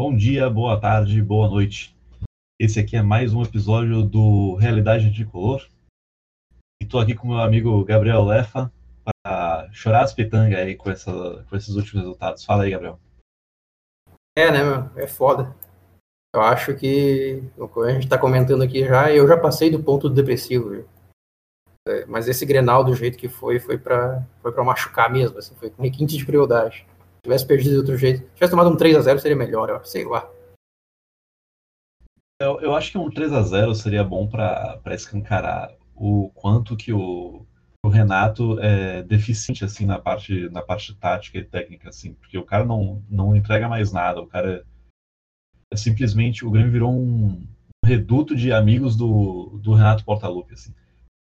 Bom dia, boa tarde, boa noite. Esse aqui é mais um episódio do Realidade Tricolor. E tô aqui com meu amigo Gabriel Lefa para chorar as pitangas aí com, essa, com esses últimos resultados. Fala aí, Gabriel. É, né, meu? É foda. Eu acho que a gente tá comentando aqui já, eu já passei do ponto depressivo. viu? É, mas esse Grenal, do jeito que foi, foi pra, foi machucar mesmo, assim, foi com requinte de crueldade. Se tivesse perdido de outro jeito, se tivesse tomado um 3x0 seria melhor, eu sei lá. Eu, eu acho que um 3 a 0 seria bom para escancarar o quanto que o, o Renato é deficiente assim na parte na parte tática e técnica assim, porque o cara não, não entrega mais nada, o cara é simplesmente o Grêmio virou um reduto de amigos do, do Renato Portaluppi assim.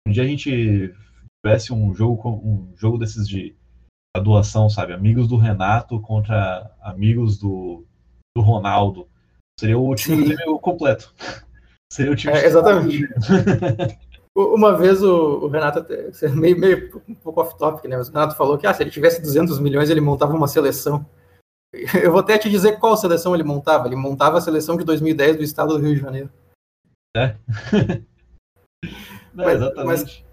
Um dia a gente tivesse um jogo um jogo desses de a doação, sabe? Amigos do Renato contra amigos do, do Ronaldo. Seria o time Sim. Completo. Seria o time É, exatamente. Uma vez o, o Renato, até- é meio, meio um pouco off-topic, né? Mas o Renato falou que ah, se ele tivesse 200 milhões ele montava uma seleção. Eu vou até te dizer qual seleção ele montava. Ele montava a seleção de 2010 do estado do Rio de Janeiro. Não, Mas- exatamente.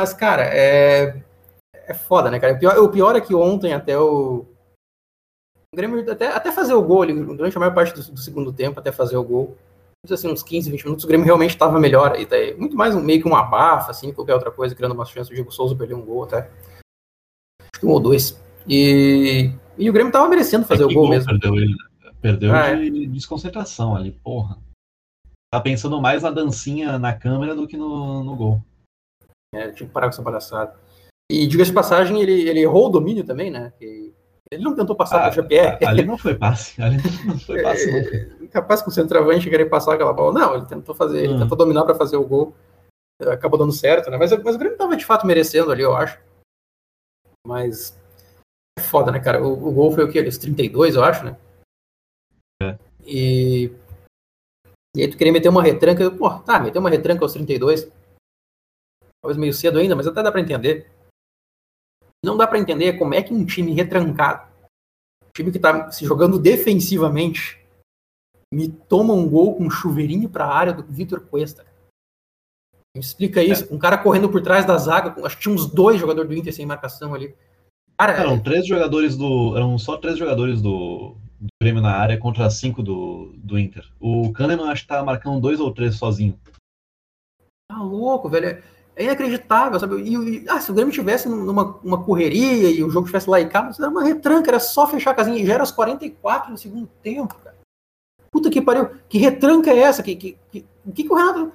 Mas, cara, é, é foda, né, cara? O pior, o pior é que ontem até o. O Grêmio, até, até fazer o gol ali, durante a maior parte do, do segundo tempo, até fazer o gol, assim, uns 15, 20 minutos, o Grêmio realmente estava melhor. aí. Muito mais um, meio que um abafa, assim, qualquer outra coisa, criando uma chance. O Diego Souza perdeu um gol até. Acho que um ou dois. E, e o Grêmio tava merecendo fazer É o que gol mesmo. Perdeu ele. Perdeu Ah, de desconcentração ali, porra. Tá pensando mais na dancinha na câmera do que no, no gol. É, tinha que parar com essa palhaçada. E, diga-se de passagem, ele, ele errou o domínio também, né? Ele não tentou passar Ah, pro Jean-Pierre. ali não foi passe. Ali não foi passe, não. capaz que o centroavante querer passar aquela bola. Não, ele tentou fazer, ele Hum. tentou dominar para fazer o gol. Acabou dando certo, né? Mas, mas o Grêmio tava de fato merecendo ali, eu acho. Mas é foda, né, cara? O, o gol foi o quê? Os 32, eu acho, né? É. E. E aí tu queria meter uma retranca. Pô, tá, meter uma retranca aos 32. Talvez meio cedo ainda, mas até dá pra entender. Não dá pra entender como é que um time retrancado, um time que tá se jogando defensivamente, me toma um gol com um chuveirinho para a área do Vitor Cuesta. Me explica isso. Um cara correndo por trás da zaga, acho que tinha uns dois jogadores do Inter sem marcação ali. Cara, Eram três jogadores do. Eram só três jogadores do, do Grêmio na área contra cinco do, do Inter. O Kahneman acho que tá marcando dois ou três sozinho. tá louco, velho. É inacreditável, sabe? E, e- ah, se o Grêmio tivesse numa uma correria e o jogo tivesse lá e cá, era uma retranca, era só fechar a casinha. E já era aos 44 no segundo tempo, cara. Puta que pariu. Que retranca é essa? Que, que, que, o que, que o Renato.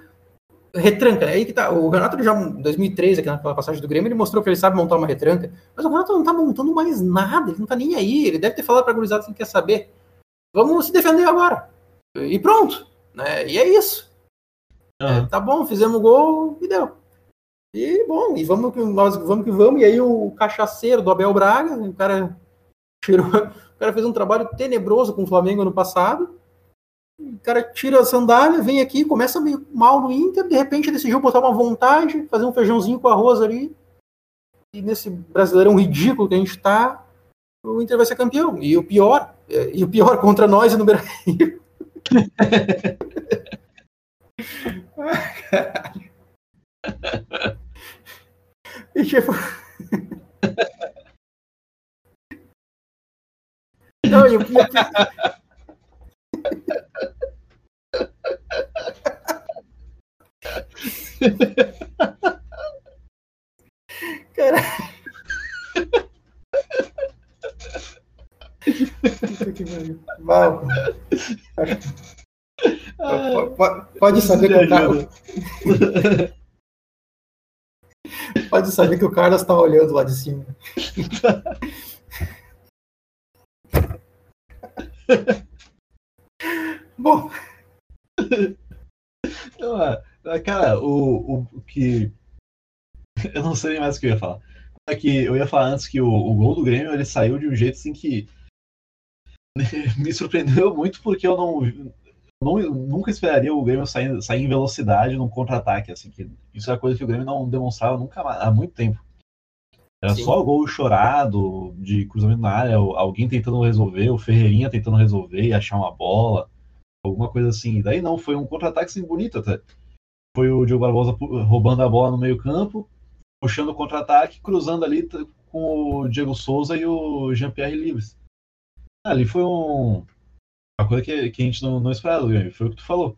Retranca, é aí que tá. O Renato já em 2013, aqui naquela passagem do Grêmio, ele mostrou que ele sabe montar uma retranca. Mas o Renato não tá montando mais nada, ele não tá nem aí. Ele deve ter falado pra gurizada assim, quer saber. Vamos se defender agora. E pronto. Né? E é isso. É, tá bom, fizemos gol e deu. E bom, e vamos que nós vamos que vamos. E aí o cachaceiro do Abel Braga, o cara tirou, o cara fez um trabalho tenebroso com o Flamengo ano passado. O cara tira a sandália, vem aqui, começa meio mal no Inter, de repente decidiu botar uma vontade, fazer um feijãozinho com arroz ali. E nesse brasileirão ridículo que a gente tá, o Inter vai ser campeão. E o pior, é, e o pior contra nós e no Brasil. E tipo. Não. Puta que pariu. Mal. Po- po- Pode saber que o cara, pode saber que o Carlos tá olhando lá de cima. Bom, Não, é, cara, o, o que. Eu não sei nem mais o que eu ia falar. É que eu ia falar antes que o, o gol do Grêmio ele saiu de um jeito assim que me surpreendeu muito porque eu não, não nunca esperaria o Grêmio sair, sair em velocidade num contra-ataque assim que isso é coisa que o Grêmio não demonstrava nunca há muito tempo. Era Sim. só gol chorado, de cruzamento na área, alguém tentando resolver, o Ferreirinha tentando resolver e achar uma bola, alguma coisa assim. Daí não, foi um contra-ataque assim, bonito até. Foi o Diogo Barbosa roubando a bola no meio-campo, puxando o contra-ataque, cruzando ali com o Diego Souza e o Jean-Pierre Livres. Ali foi um, uma coisa que, que a gente não, não esperava, foi o que tu falou.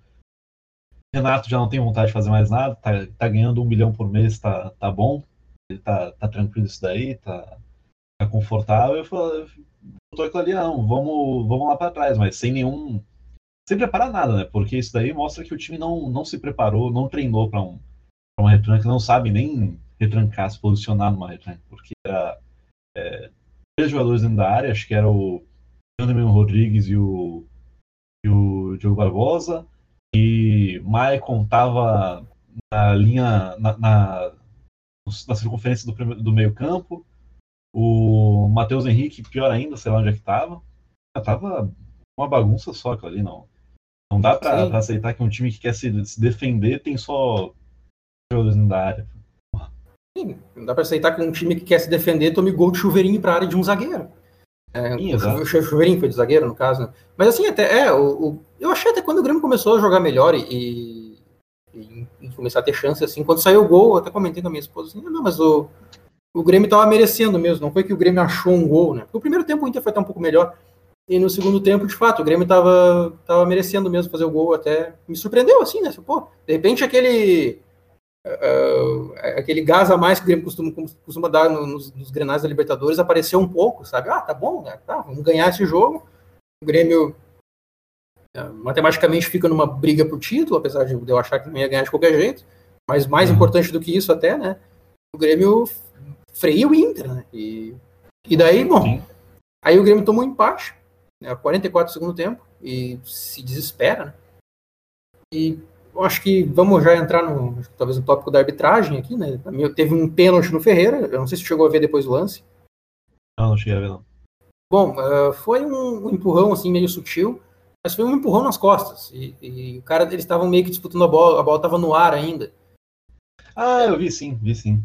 Renato já não tem vontade de fazer mais nada, tá, tá ganhando um milhão por mês, tá, tá bom, ele tá, tá tranquilo isso daí, tá, tá confortável. Eu falei, tô ali, não, vamos, vamos lá para trás, mas sem nenhum. Sem preparar nada, né? Porque isso daí mostra que o time não, não se preparou, não treinou para um, pra uma retranca, não sabe nem retrancar, se posicionar numa retranca, porque era é, três jogadores dentro da área, acho que era o Anderson Rodrigues e o, o Diogo Barbosa, e Maicon tava na linha, na, na, na circunferência do, do meio campo, o Matheus Henrique, pior ainda, sei lá onde é que tava, tava uma bagunça só aquilo ali, não. Não dá para aceitar que um time que quer se, se defender tem só jogadores da área. Sim, não dá para aceitar que um time que quer se defender tome gol de chuveirinho para a área de um zagueiro. É, o chuveirinho foi de zagueiro, no caso. Né? Mas assim, até é, o, o, eu achei até quando o Grêmio começou a jogar melhor e, e, e, começar a ter chance, assim, quando saiu o gol, eu até comentei com a minha esposa assim, não, mas o, o Grêmio estava merecendo mesmo, não foi que o Grêmio achou um gol, né? Porque o primeiro tempo o Inter foi até um pouco melhor. E no segundo tempo, de fato, o Grêmio estava tava merecendo mesmo fazer o gol, até me surpreendeu, assim, né? Pô, de repente aquele uh, aquele gás a mais que o Grêmio costuma, costuma dar nos, nos grenais da Libertadores apareceu um pouco, sabe? Ah, tá bom, né? tá, vamos ganhar esse jogo. O Grêmio uh, matematicamente fica numa briga por título, apesar de eu achar que não ia ganhar de qualquer jeito. Mas mais uhum. importante do que isso até, né? O Grêmio freia o Inter, né? E, e daí, bom, aí o Grêmio tomou um empate, né, 44 do segundo tempo, e se desespera, né? E eu acho que vamos já entrar no talvez no tópico da arbitragem aqui, né? Teve um pênalti no Ferreira, eu não sei se chegou a ver depois o lance. Não, não cheguei a ver não. Bom, uh, foi um, empurrão assim meio sutil, mas foi um empurrão nas costas e, e o cara eles estavam meio que disputando a bola, a bola estava no ar ainda. Ah, eu vi sim, vi sim.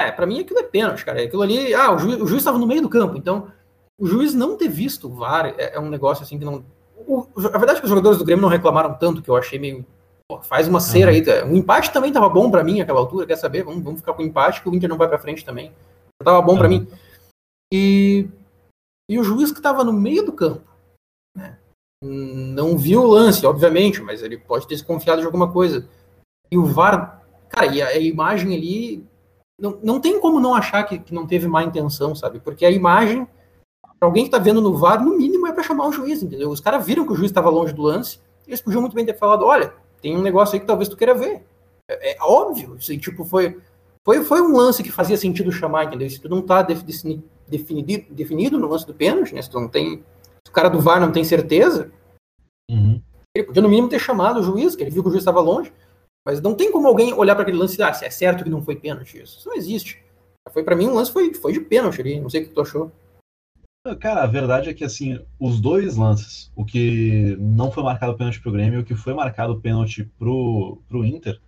É, para mim aquilo é pênalti, cara. Aquilo ali, ah, o juiz estava no meio do campo, então o juiz não ter visto o VAR é, é um negócio assim que não. O, a verdade é que os jogadores do Grêmio não reclamaram tanto, que eu achei meio Pô, faz uma cera uhum. aí. Um empate também tava bom para mim naquela altura, quer saber? Vamos, vamos ficar com empate, que o Inter não vai para frente também. Tava bom uhum. para mim. E, e o juiz que tava no meio do campo, né? Não viu o lance, obviamente, mas ele pode ter desconfiado de alguma coisa. E o VAR, cara, e a, a imagem ali. Não, não tem como não achar que, que não teve má intenção, sabe? Porque a imagem, pra alguém que tá vendo no VAR, no mínimo é para chamar o juiz, entendeu? Os caras viram que o juiz estava longe do lance, eles podiam muito bem ter falado: olha, tem um negócio aí que talvez tu queira ver. É, é óbvio, isso aí, tipo, foi, foi, foi um lance que fazia sentido chamar, entendeu? Se tu não tá definido, definido no lance do pênalti, né? Se tu não tem. Se o cara do VAR não tem certeza, uhum. ele podia no mínimo ter chamado o juiz, que ele viu que o juiz estava longe. Mas não tem como alguém olhar para aquele lance e ah, se é certo que não foi pênalti isso. Isso não existe. Foi para mim um lance foi, foi de pênalti ali, não sei o que tu achou. Cara, a verdade é que assim, os dois lances, o que não foi marcado pênalti pro Grêmio e o que foi marcado pênalti pro, pro Inter,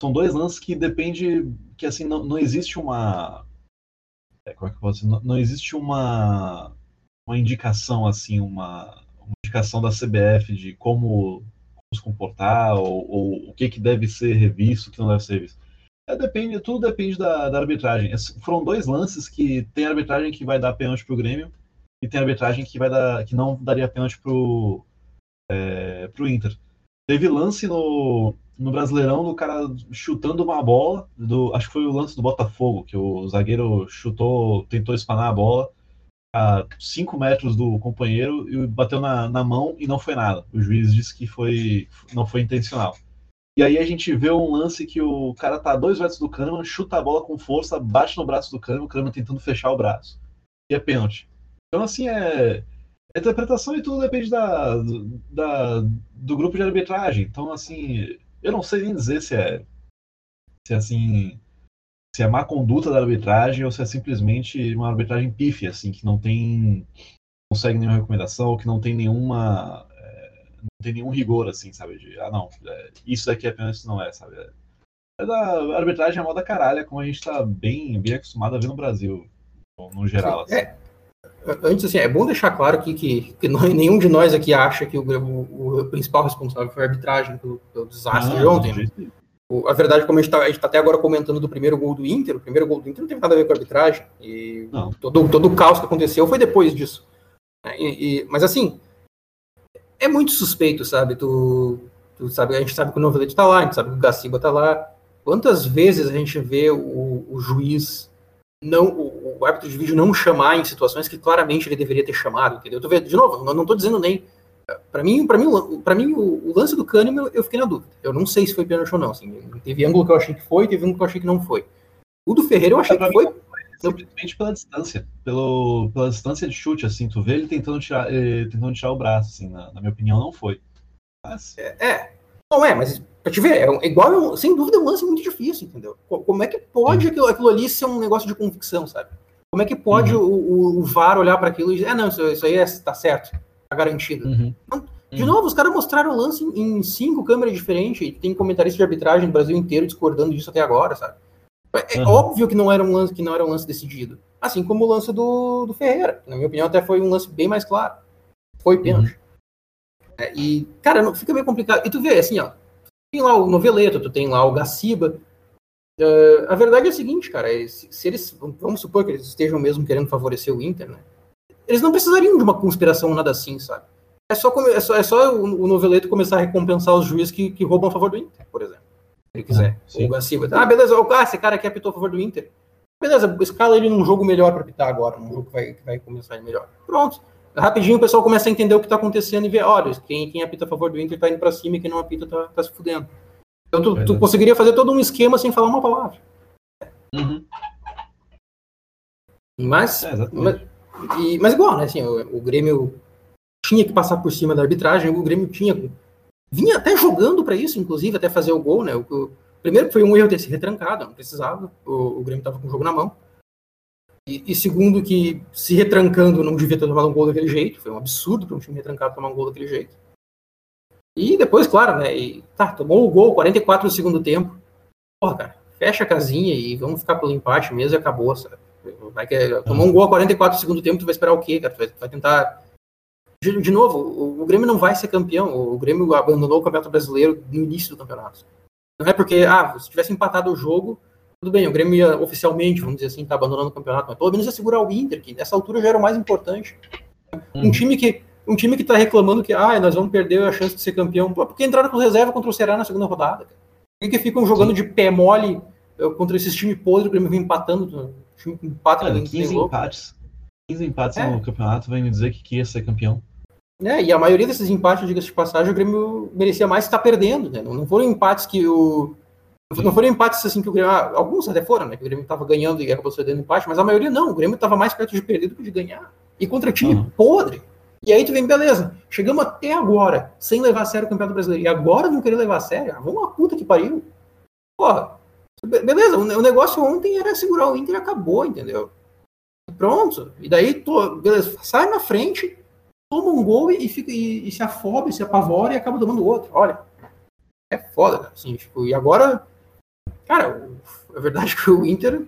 são dois lances que depende que assim não, não existe uma é, como é que eu posso dizer? Não, não existe uma uma indicação assim, uma, uma indicação da CBF de como, se comportar ou, ou, o que que deve ser revisto, o que não deve ser revisto. É, depende, tudo depende da, da arbitragem. Foram dois lances que tem arbitragem que vai dar pênalti pro Grêmio e tem arbitragem que vai dar que não daria pênalti pro é, pro Inter. Teve lance no, no Brasileirão do cara chutando uma bola, do, acho que foi o lance do Botafogo, que o zagueiro chutou, tentou espanar a bola a 5 metros do companheiro e bateu na, na mão e não foi nada. O juiz disse que foi não foi intencional. E aí a gente vê um lance que o cara tá a dois metros do Kahneman, chuta a bola com força, bate no braço do Kahneman, o Kahneman tentando fechar o braço. E é pênalti. Então, assim, é. A interpretação e tudo depende da, da, do grupo de arbitragem. Então, assim, eu não sei nem dizer se é. Se é assim. Se é má conduta da arbitragem ou se é simplesmente uma arbitragem pífia, assim, que não tem. Não segue nenhuma recomendação, ou que não tem nenhuma. É, não tem nenhum rigor, assim, sabe? De, ah, não, é, isso daqui é apenas isso não é, sabe? É, da arbitragem é moda caralho, como a gente tá bem, bem acostumado a ver no Brasil. no geral. Assim. É, antes, assim, é bom deixar claro aqui que, que não, nenhum de nós aqui acha que o, o, o principal responsável foi a arbitragem pelo, pelo desastre de ontem. Né? O, a verdade, como a gente está tá até agora comentando do primeiro gol do Inter, o primeiro gol do Inter não teve nada a ver com a arbitragem. E todo, todo o caos que aconteceu foi depois disso. E, e, mas assim, é muito suspeito, sabe? Tu, tu sabe, a gente sabe que o Novelete está lá, a gente sabe que o Gaciba está lá. Quantas vezes a gente vê o, o juiz não o, o, árbitro de vídeo não chamar em situações que claramente ele deveria ter chamado, entendeu? Eu tô vendo, de novo, eu não estou dizendo nem para mim, para mim, para mim o, o, lance do Kahneman eu fiquei na dúvida. Eu não sei se foi pênalti ou não, assim, teve ângulo que eu achei que foi, teve ângulo que eu achei que não foi. O do Ferreira eu achei que foi simplesmente pela distância, pelo, pela distância de chute, assim, tu vê ele tentando tirar, eh, tentando tirar o braço, assim, na, na minha opinião, não foi. Mas... É, é, não é, mas pra te ver, é igual, sem dúvida, é um lance muito difícil, entendeu? Como é que pode aquilo, aquilo, ali ser um negócio de convicção, sabe? Como é que pode uhum. o, o, VAR olhar para aquilo e dizer, é, não, isso, isso aí é, tá certo, tá garantido. Uhum. Então, de uhum. novo, os caras mostraram o lance em, em cinco câmeras diferentes, e tem comentarista de arbitragem no Brasil inteiro discordando disso até agora, sabe? É uhum. óbvio que não era um lance que não era um lance decidido. Assim como o lance do, do Ferreira, que, na minha opinião até foi um lance bem mais claro. Foi pênalti. É, e, cara, não, fica meio complicado. E tu vê, assim, ó, tem lá o Noveleto, tu tem lá o Gaciba. Uh, a verdade é a seguinte, cara, se, se, eles, vamos supor que eles estejam mesmo querendo favorecer o Inter, né? Eles não precisariam de uma conspiração nada assim, sabe? É só, é só, é só o, o Noveleto começar a recompensar os juízes que, que roubam a favor do Inter, por exemplo. Se ele quiser. Ah, o Gaciba. Ah, beleza, ah, esse cara aqui apitou a favor do Inter. Beleza, escala ele num jogo melhor para apitar agora, num jogo que vai, que vai começar melhor. Pronto. Rapidinho o pessoal começa a entender o que está acontecendo e ver, olha, quem, quem apita a favor do Inter está indo para cima e quem não apita está tá se fudendo. Então tu, tu, conseguiria fazer todo um esquema sem falar uma palavra. Uhum. Mas, é, mas, e, mas igual, né? Assim, o, o, Grêmio tinha que passar por cima da arbitragem, o Grêmio tinha. Vinha até jogando para isso, inclusive, até fazer o gol, né? O, o, primeiro foi um erro ter se retrancado, não precisava. O, o Grêmio estava com o jogo na mão. E, e, segundo, que se retrancando não devia ter tomado um gol daquele jeito. Foi um absurdo para um time retrancado tomar um gol daquele jeito. E depois, claro, né? E, tá, tomou o gol, 44 do segundo tempo. Porra, cara, fecha a casinha e vamos ficar pelo empate mesmo e acabou, sabe? Vai que, tomou um gol a 44 do segundo tempo, tu vai esperar o quê, cara? Tu vai, vai tentar. De, de novo, o, o, Grêmio não vai ser campeão. O Grêmio abandonou o Campeonato Brasileiro no início do campeonato. Não é porque, ah, se tivesse empatado o jogo, tudo bem, o Grêmio ia oficialmente, vamos dizer assim, tá abandonando o campeonato, mas pelo menos ia segurar o Inter, que nessa altura já era o mais importante. Um uhum. time que um time que tá reclamando que ah, nós vamos perder a chance de ser campeão, porque entraram com reserva contra o Ceará na segunda rodada. Por que ficam jogando de pé mole contra esses times podres, o Grêmio vem empatando, time empata Cara, 15 empates. 15 empates é. no campeonato vem me dizer que, que ia ser campeão. É, e a maioria desses empates, diga-se de passagem, o Grêmio merecia mais estar perdendo, né? Não foram empates que o, não foram empates assim que o Grêmio. Ah, alguns até foram, né? Que o Grêmio estava ganhando e acabou cedendo empate, mas a maioria não. O Grêmio estava mais perto de perder do que de ganhar. E contra time uhum. podre. E aí tu vem, beleza, chegamos até agora, sem levar a sério o Campeonato Brasileiro. E agora não querer levar a sério? Ah, vamos uma puta que pariu. Porra, beleza, o negócio ontem era segurar o Inter e acabou, entendeu? Pronto. E daí, tu, beleza, sai na frente, toma um gol e, fica, e, e se afoba, se apavora e acaba tomando outro. Olha, é foda, né? Assim, tipo, e agora Cara, a é verdade é que o Inter.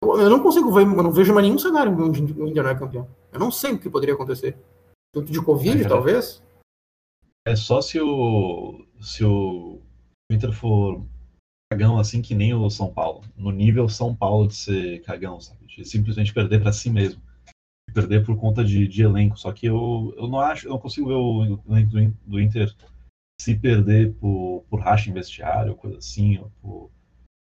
Eu não consigo ver, eu não vejo mais nenhum cenário onde o Inter não é campeão. Eu não sei o que poderia acontecer. Tanto de Covid, é, talvez. É só se o. Se o Inter for cagão assim que nem o São Paulo. No nível São Paulo de ser cagão, sabe? De simplesmente perder para si mesmo. Perder por conta de, de, elenco. Só que eu, eu não acho, eu não consigo ver o elenco do, do Inter se perder por, por racha em vestiário, coisa assim, ou por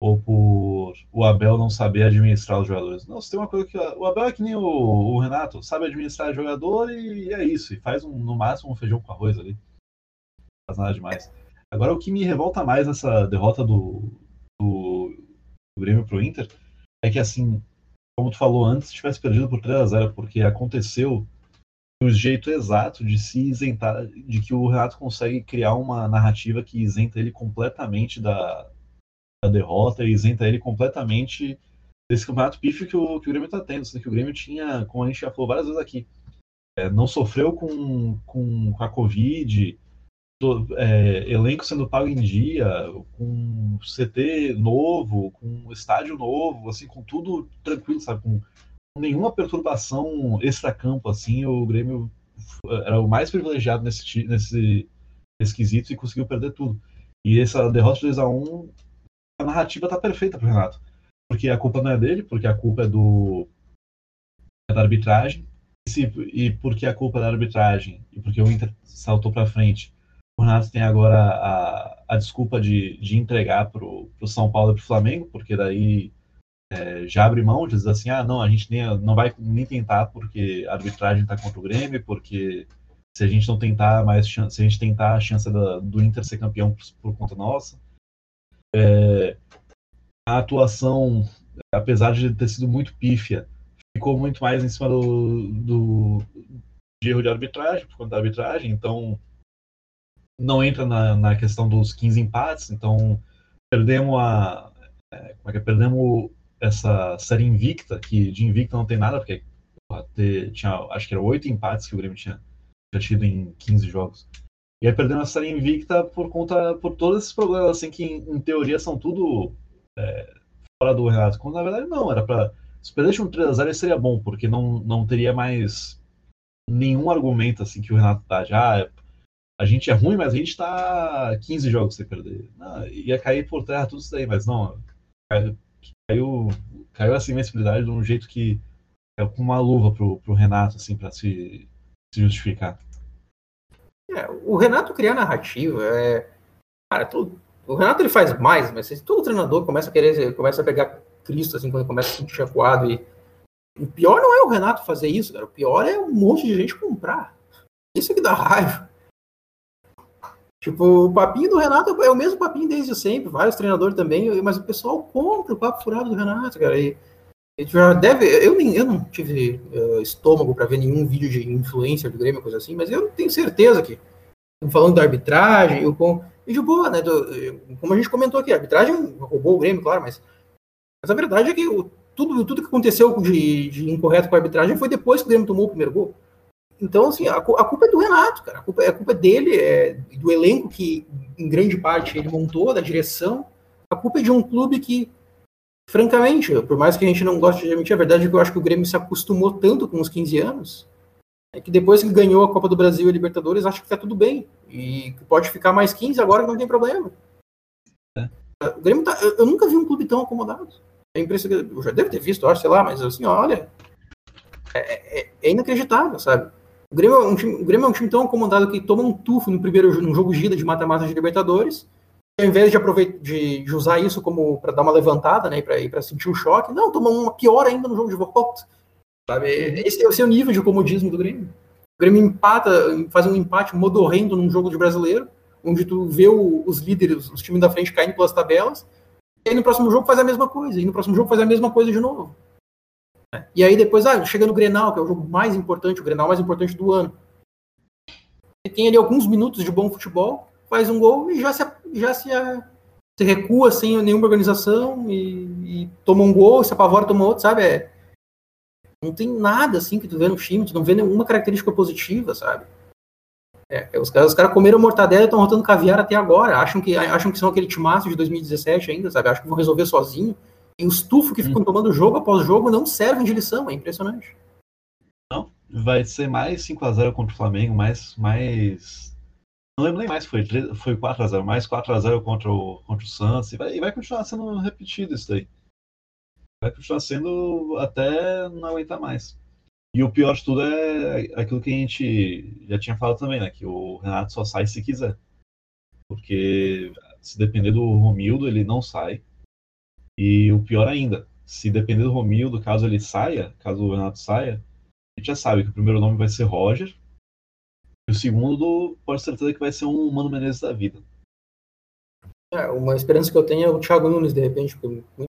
ou por o Abel não saber administrar os jogadores. Não, se tem uma coisa que. O Abel é que nem o, o Renato, sabe administrar jogador e, e, é isso. E faz um, no máximo um feijão com arroz ali. Não faz nada demais. Agora, o que me revolta mais nessa derrota do, do, do Grêmio pro Inter é que, assim, como tu falou antes, tivesse perdido por 3 a 0 porque aconteceu o jeito exato de se isentar, de que o Renato consegue criar uma narrativa que isenta ele completamente da, derrota e isenta ele completamente desse campeonato pífio que o, que o Grêmio está tendo. Sendo que o Grêmio tinha, como a gente já falou várias vezes aqui, é, não sofreu com, com, com a Covid, do, é, elenco sendo pago em dia, com CT novo, com estádio novo, assim, com tudo tranquilo, sabe? Com nenhuma perturbação extra-campo, assim, o Grêmio era o mais privilegiado nesse, nesse, nesse quesito e conseguiu perder tudo. E essa derrota de 2x1, a narrativa tá perfeita pro Renato. Porque a culpa não é dele, porque a culpa é do é da arbitragem. E, se, e porque a culpa é da arbitragem e porque o Inter saltou para frente, o Renato tem agora a, a desculpa de, de entregar pro, pro São Paulo e pro Flamengo, porque daí é, já abre mão, diz assim, ah, não, a gente nem, não vai nem tentar porque a arbitragem está contra o Grêmio, porque se a gente não tentar mais chance, se a gente tentar a chance da, do Inter ser campeão por, por conta nossa. É, a atuação, apesar de ter sido muito pífia, ficou muito mais em cima do, do de erro de arbitragem, por conta da arbitragem, então não entra na, na questão dos 15 empates, então perdemos a. É, como é que é? Perdemos essa série invicta, que de invicta não tem nada, porque ter, tinha, acho que era oito empates que o Grêmio tinha, tinha tido em 15 jogos. E aí perdendo a série invicta por conta por todos esses problemas, assim, que em, em teoria são tudo é, fora do Renato. Quando na verdade não, era para Se perdesse um 3x0 seria bom, porque não, não teria mais nenhum argumento assim que o Renato tá de ah, a gente é ruim, mas a gente tá 15 jogos sem perder. Não, ia cair por terra tudo isso daí, mas não caiu, caiu essa invencibilidade de um jeito que é com uma luva pro, pro Renato, assim, para se, se justificar. É, o Renato criar narrativa é. Cara, todo, o Renato ele faz mais, mas todo treinador começa a querer, começa a pegar Cristo, assim, quando começa a se sentir acuado. E... O pior não é o Renato fazer isso, cara. O pior é um monte de gente comprar. Isso é que dá raiva. Tipo, o papinho do Renato é o mesmo papinho desde sempre, vários treinadores também, mas o pessoal compra o papo furado do Renato, cara. E, e já deve. Eu, nem, eu não tive uh, estômago para ver nenhum vídeo de influência do Grêmio, coisa assim, mas eu tenho certeza que, falando da arbitragem, eu, com, e de boa, né? Do, como a gente comentou aqui, a arbitragem roubou o Grêmio, claro, mas, mas a verdade é que o, tudo, tudo que aconteceu de, de incorreto com a arbitragem foi depois que o Grêmio tomou o primeiro gol. Então, assim, a, a, culpa é do Renato, cara. A culpa, a culpa é dele, é, do elenco que, em grande parte, ele montou, da direção. A culpa é de um clube que, francamente, por mais que a gente não goste de admitir, a verdade é que eu acho que o Grêmio se acostumou tanto com os 15 anos, é que depois que ganhou a Copa do Brasil e a Libertadores, acha que tá tudo bem. E pode ficar mais 15 agora que não tem problema. É. O Grêmio tá, eu, eu, nunca vi um clube tão acomodado. É impressionante. Eu já devo ter visto, acho, sei lá, mas assim, olha. É, é, é inacreditável, sabe? O Grêmio, é um time, o Grêmio é um time tão acomodado que toma um tufo no primeiro no jogo de ida de mata-mata de Libertadores. Ao invés de, aproveitar, de, de usar isso como para dar uma levantada, né, para sentir o choque, não, toma uma pior ainda no jogo de volta. Sabe? Esse é o seu nível de comodismo do Grêmio. O Grêmio empata, faz um empate modorrendo num jogo de brasileiro, onde tu vê o, os líderes, os times da frente caindo pelas tabelas, e aí no próximo jogo faz a mesma coisa, e no próximo jogo faz a mesma coisa de novo. E aí depois, ah, chega no Grenal, que é o jogo mais importante, o Grenal mais importante do ano. E tem ali alguns minutos de bom futebol, faz um gol e já se, já se, se recua sem nenhuma organização e, e, toma um gol, se apavora, toma outro, sabe? É, não tem nada assim que tu vê no time, tu não vê nenhuma característica positiva, sabe? É, os caras os cara comeram mortadela e estão rotando caviar até agora. Acham que, acham que são aquele timaço de 2017 ainda, sabe? Acham que vão resolver sozinho. E os tufos que hum. ficam tomando jogo após jogo não servem de lição, é impressionante. Não, vai ser mais 5x0 contra o Flamengo, mais. mais... Não lembro nem mais, foi, foi 4x0, mais 4x0 contra o, contra o e vai, e vai continuar sendo repetido isso daí. Vai continuar sendo até não aguentar mais. E o pior de tudo é aquilo que a gente já tinha falado também, né? Que o Renato só sai se quiser. Porque se depender do Romildo, ele não sai. E o pior ainda, se depender do Romildo, caso ele saia, caso o Renato saia, a gente já sabe que o primeiro nome vai ser Roger. E o segundo, pode certeza que vai ser um Mano Menezes da vida. É, uma esperança que eu tenho é o Thiago Nunes, de repente, porque muita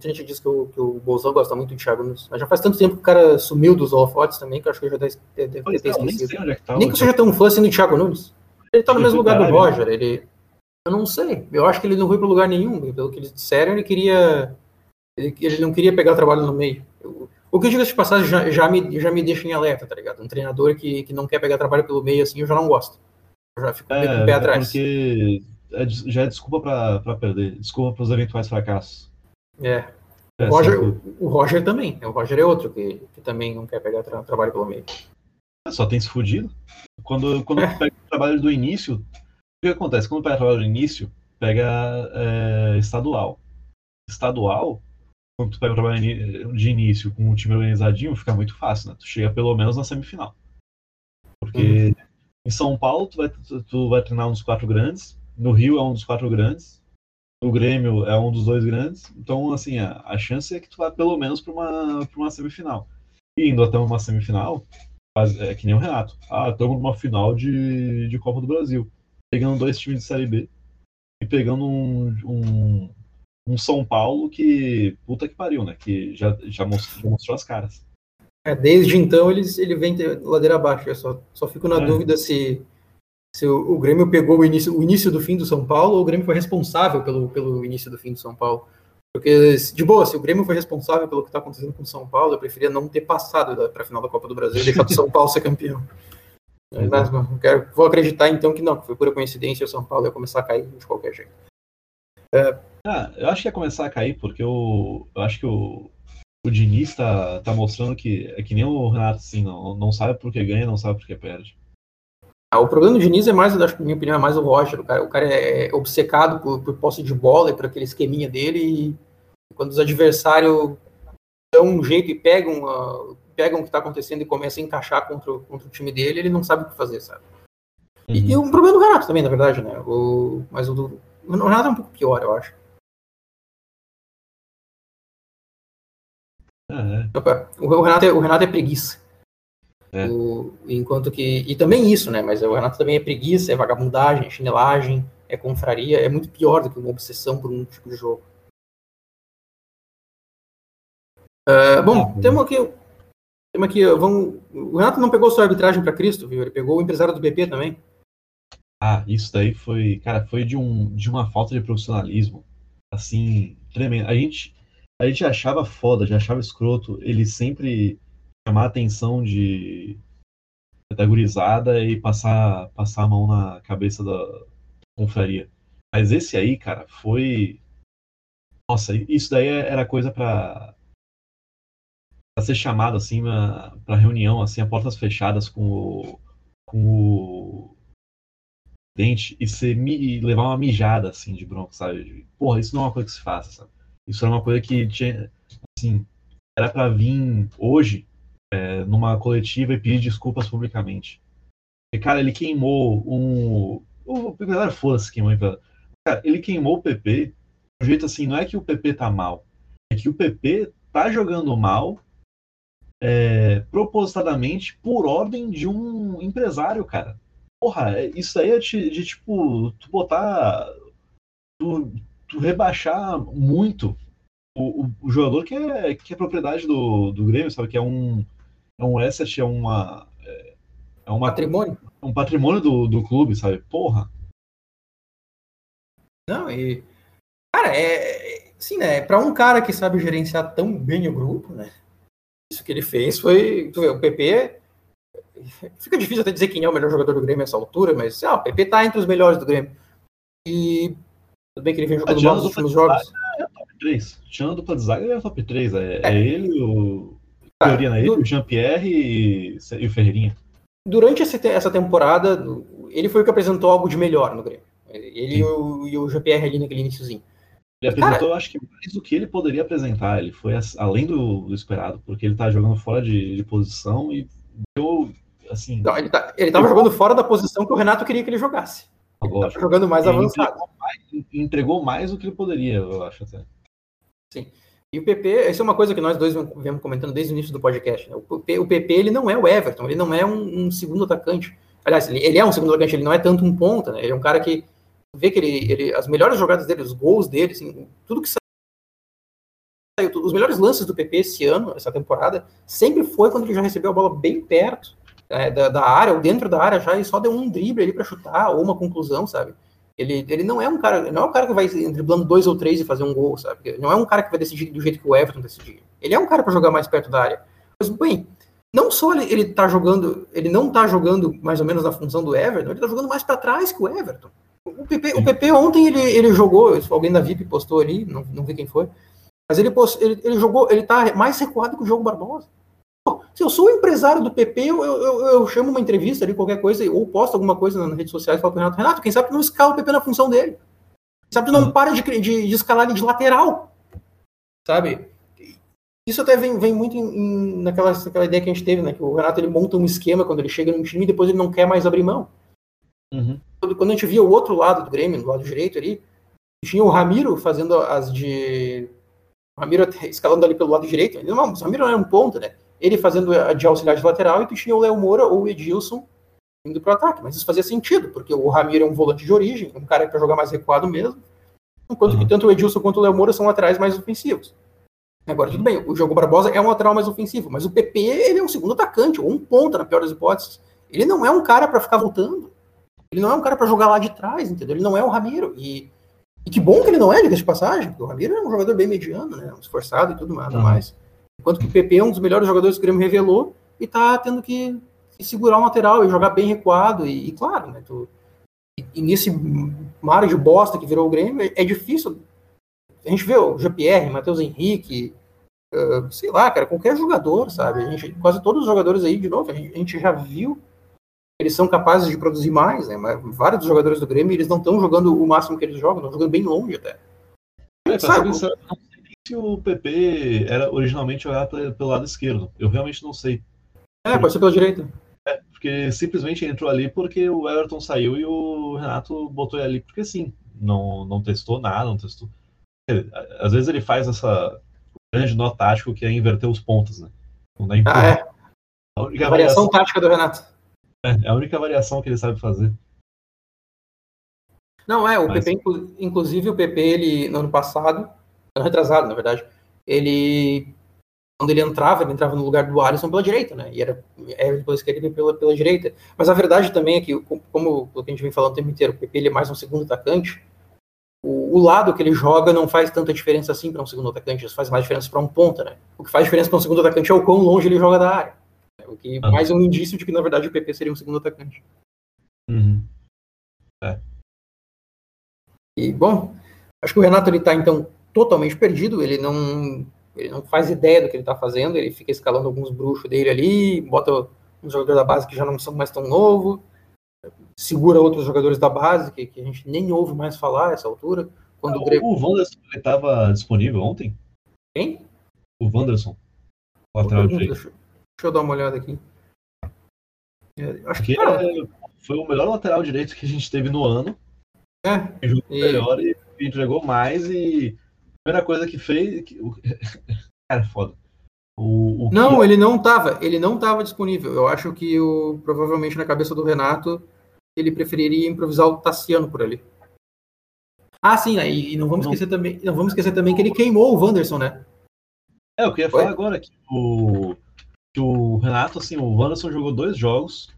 gente diz que o, que o Bolsão gosta muito do Thiago Nunes. Mas já faz tanto tempo que o cara sumiu dos holofotes também, que eu acho que já deve, deve ter esquecido. Nem, é que tá, nem que eu seja tão fã assim do Thiago Nunes. Ele tá no mesmo lugar do Roger, ele, eu não sei. Eu acho que ele não foi para lugar nenhum. Pelo que eles disseram, ele queria. Ele, ele não queria pegar trabalho no meio. Eu, o que eu digo de passagem já, já, me, já me deixa em alerta, tá ligado? Um treinador que, que não quer pegar trabalho pelo meio assim, eu já não gosto. Eu já fico é, com o pé atrás. Porque é, já é desculpa para perder, desculpa para os eventuais fracassos. É. É, o, Roger, o Roger também. O Roger é outro que, que também não quer pegar tra trabalho pelo meio. É, só tem se fudido. Quando, quando é. pega o trabalho do início, o que acontece? Quando pega o trabalho do início, pega é, estadual. Estadual, quando tu pega o trabalho de início com um time organizadinho, fica muito fácil, né? Tu chega pelo menos na semifinal. Porque uhum. em São Paulo, tu vai, tu, tu vai treinar um dos quatro grandes, no Rio é um dos quatro grandes, o Grêmio é um dos dois grandes, então, assim, a, a chance é que tu vá pelo menos para uma, uma semifinal. E indo até uma semifinal, é que nem o Renato. Ah, estamos numa final de, de Copa do Brasil. Pegando dois times de Série B e pegando um, um, um São Paulo que, puta que pariu, né? Que já, já, mostrou, já mostrou as caras. É, desde então eles, ele vem ladeira abaixo. Eu só, só fico na é. dúvida se se o, o, Grêmio pegou o início, o início do fim do São Paulo ou o Grêmio foi responsável pelo, pelo início do fim do São Paulo. Porque, de boa, se o Grêmio foi responsável pelo que está acontecendo com o São Paulo, eu preferia não ter passado para a final da Copa do Brasil e deixar o São Paulo ser campeão. Mas, quero, vou acreditar então que não, que foi pura coincidência o São Paulo ia começar a cair de qualquer jeito. É... Ah, eu acho que ia começar a cair porque eu, eu acho que o, o Diniz tá, tá mostrando que é que nem o Renato, assim, não, não sabe por que ganha, não sabe por que perde. Ah, o problema do Diniz é mais, acho que, na minha opinião, é mais o Roger. O cara, o cara é obcecado por, por posse de bola e por aquele esqueminha dele. E quando os adversários dão um jeito e pegam, uh, pegam o que está acontecendo e começam a encaixar contra, contra o time dele, ele não sabe o que fazer, sabe? Uhum. E, e, o problema do Renato também, na verdade, né? O, mas o, do, o Renato é um pouco pior, eu acho. Ah, é. O, Renato é, o Renato é preguiça. É. O, enquanto que. E também isso, né? Mas o Renato também é preguiça, é vagabundagem, é chinelagem, é confraria, é muito pior do que uma obsessão por um tipo de jogo. Uh, bom, temos aqui. Temos aqui, vamos, o Renato não pegou só a arbitragem para Cristo, viu? Ele pegou o empresário do BP também. Ah, isso daí foi, cara, foi de, um, de uma falta de profissionalismo, assim, tremendo. A gente, a gente achava foda, já achava escroto, ele sempre chamar a atenção de da gurizada e passar, passar a mão na cabeça da confraria. Mas esse aí, cara, foi. Nossa, isso daí era coisa para ser chamado assim para reunião, assim, a portas fechadas com o, com o dente e, ser, e levar uma mijada assim de bronca, sabe? Porra, isso não é uma coisa que se faça, sabe? Isso era uma coisa que tinha, assim, era para vir hoje é, numa coletiva e pedir desculpas publicamente. E, cara, ele queimou um. O galera foda-se queimou. Cara, ele queimou o PP de um jeito assim, não é que o PP tá mal, é que o PP tá jogando mal é, propositadamente por ordem de um empresário, cara. Porra, é, isso aí é de, de tipo, tu botar. Tu, tu rebaixar muito o, o, jogador que é, que é propriedade do, do Grêmio, sabe? Que é um, é um asset, é uma. É, é uma patrimônio. É um patrimônio do, do clube, sabe? Porra. Não, e. Cara, é. Assim, né? Pra um cara que sabe gerenciar tão bem o grupo, né? Isso que ele fez foi. Tu vê, o PP. Fica difícil até dizer quem é o melhor jogador do Grêmio nessa altura, mas ah, o PP tá entre os melhores do Grêmio. E. Tudo bem que ele vem jogando mal nos últimos jogos. É top 3. Tirando a dupla de zaga, ele é top 3. É, é. é ele, o teoria na ele, o Jean-Pierre e, e, o Ferreirinha. Durante essa temporada, ele foi o que apresentou algo de melhor no Grêmio. Ele e o, e o Jean-Pierre ali naquele iníciozinho. Ele apresentou, Cara, acho que mais do que ele poderia apresentar. Ele foi além do, do esperado, porque ele tá jogando fora de, de posição e deu, assim... Não, ele, tá, ele tava jogando fora da posição que o Renato queria que ele jogasse. Ele tava jogando mais ele avançado. Entregou mais, entregou mais do que ele poderia, eu acho até. Sim. E o PP, isso é uma coisa que nós dois viemos comentando desde o início do podcast. Né? O, PP, o PP ele não é o Everton, ele não é um, um segundo atacante. Aliás, ele, ele, é um segundo atacante, ele não é tanto um ponta, né? Ele é um cara que vê que ele, ele as melhores jogadas dele, os gols dele, assim, tudo que saiu, os melhores lances do PP esse ano, essa temporada, sempre foi quando ele já recebeu a bola bem perto é, da, da, área, ou dentro da área já, e só deu um drible ali para chutar, ou uma conclusão, sabe? Ele, ele não é um cara, não é um cara que vai driblando dois ou três e fazer um gol, sabe? Não é um cara que vai decidir do jeito que o Everton decidiu. Ele é um cara para jogar mais perto da área. Mas, bem, não só ele, ele tá jogando, ele não tá jogando mais ou menos na função do Everton, ele tá jogando mais para trás que o Everton. O PP, o PP ontem ele, ele jogou, alguém da VIP postou ali, não, não vi quem foi. Mas ele, ele, ele jogou, ele tá mais recuado que o Jogo Barbosa. Se eu sou empresário do PP, eu, eu, eu, chamo uma entrevista ali, qualquer coisa, ou posto alguma coisa nas redes sociais e falo pro Renato, Renato, quem sabe não escala o PP na função dele. Quem sabe não uhum. para de, de, de escalar ele de lateral. Sabe? Isso até vem, vem muito em, em, naquela, naquela ideia que a gente teve, né? Que o Renato ele monta um esquema quando ele chega no time e depois ele não quer mais abrir mão. Uhum. Quando a gente via o outro lado do Grêmio, do lado direito ali, tinha o Ramiro fazendo as de. O Ramiro escalando ali pelo lado direito. Não, o Ramiro não era um ponto, né? Ele fazendo de auxiliar de lateral e tu tinha o Léo Moura ou o Edilson indo para o ataque. Mas isso fazia sentido, porque o Ramiro é um volante de origem, um cara para jogar mais recuado mesmo, enquanto uhum. que tanto o Edilson quanto o Léo Moura são laterais mais ofensivos. Agora, tudo bem, o Jogo Barbosa é um lateral mais ofensivo, mas o PP ele é um segundo atacante, ou um ponta, na pior das hipóteses. Ele não é um cara para ficar voltando. Ele não é um cara para jogar lá de trás, entendeu? Ele não é o Ramiro. E, e que bom que ele não é, diga de passagem, porque o Ramiro é um jogador bem mediano, né? Um esforçado e tudo mais. Uhum. mais. Enquanto que o PP é um dos melhores jogadores que o Grêmio revelou e tá tendo que, que segurar o lateral e jogar bem recuado. E, e claro, né? Tu, e, e, nesse mar de bosta que virou o Grêmio, é, é difícil. A gente vê o GPR, Matheus Henrique, uh, sei lá, cara, qualquer jogador, sabe? A gente, quase todos os jogadores aí, de novo, a gente, a gente já viu eles são capazes de produzir mais, né? Mas vários dos jogadores do Grêmio, eles não estão jogando o máximo que eles jogam, estão jogando bem longe até. É, sabe, se o PP era originalmente jogar pelo lado esquerdo. Eu realmente não sei. É, pode ser pela direita. É, porque simplesmente entrou ali porque o Everton saiu e o Renato botou ele ali porque sim. Não, não testou nada, não testou. Às vezes ele faz essa grande nó tático que é inverter os pontos, né? ah, é. A, única a variação, variação tática do Renato. É, é a única variação que ele sabe fazer. Não, é, o Mas... PP, inclusive o PP, ele, no ano passado, ano retrasado, na verdade, ele quando ele entrava, ele entrava no lugar do Alisson pela direita, né? E era, depois que ele pela, pela direita. Mas a verdade também é que, como o que a gente vem falando o tempo inteiro, o PP ele é mais um segundo atacante. O, o lado que ele joga não faz tanta diferença assim para um segundo atacante, isso faz mais diferença para um ponta, né? O que faz diferença para um segundo atacante é o quão longe ele joga da área. Né? O que mais é um indício de que, na verdade, o PP seria um segundo atacante. Uhum. É. E, bom, acho que o Renato ele tá, então, totalmente perdido, ele não, ele não faz ideia do que ele está fazendo, ele fica escalando alguns bruxos dele ali, bota um jogador da base que já não são mais tão novo, segura outros jogadores da base que, que a gente nem ouve mais falar a essa altura. Quando o, Grêmio... o Wanderson estava disponível ontem? Quem? O Wanderson. Lateral direito. Deixa, deixa, eu dar uma olhada aqui. É, acho que é, foi o melhor lateral direito que a gente teve no ano. É. Jogou e... melhor e entregou mais e primeira coisa que fez. Que, cara, foda. O, o não, ele não estava, ele não estava disponível. Eu acho que o, provavelmente na cabeça do Renato ele preferiria improvisar o Tassiano por ali. Ah, sim, né? e, não vamos não. esquecer também, não vamos esquecer também que ele queimou o Wanderson, né? É, eu queria falar agora que o, que o Renato, assim, o Wanderson jogou dois jogos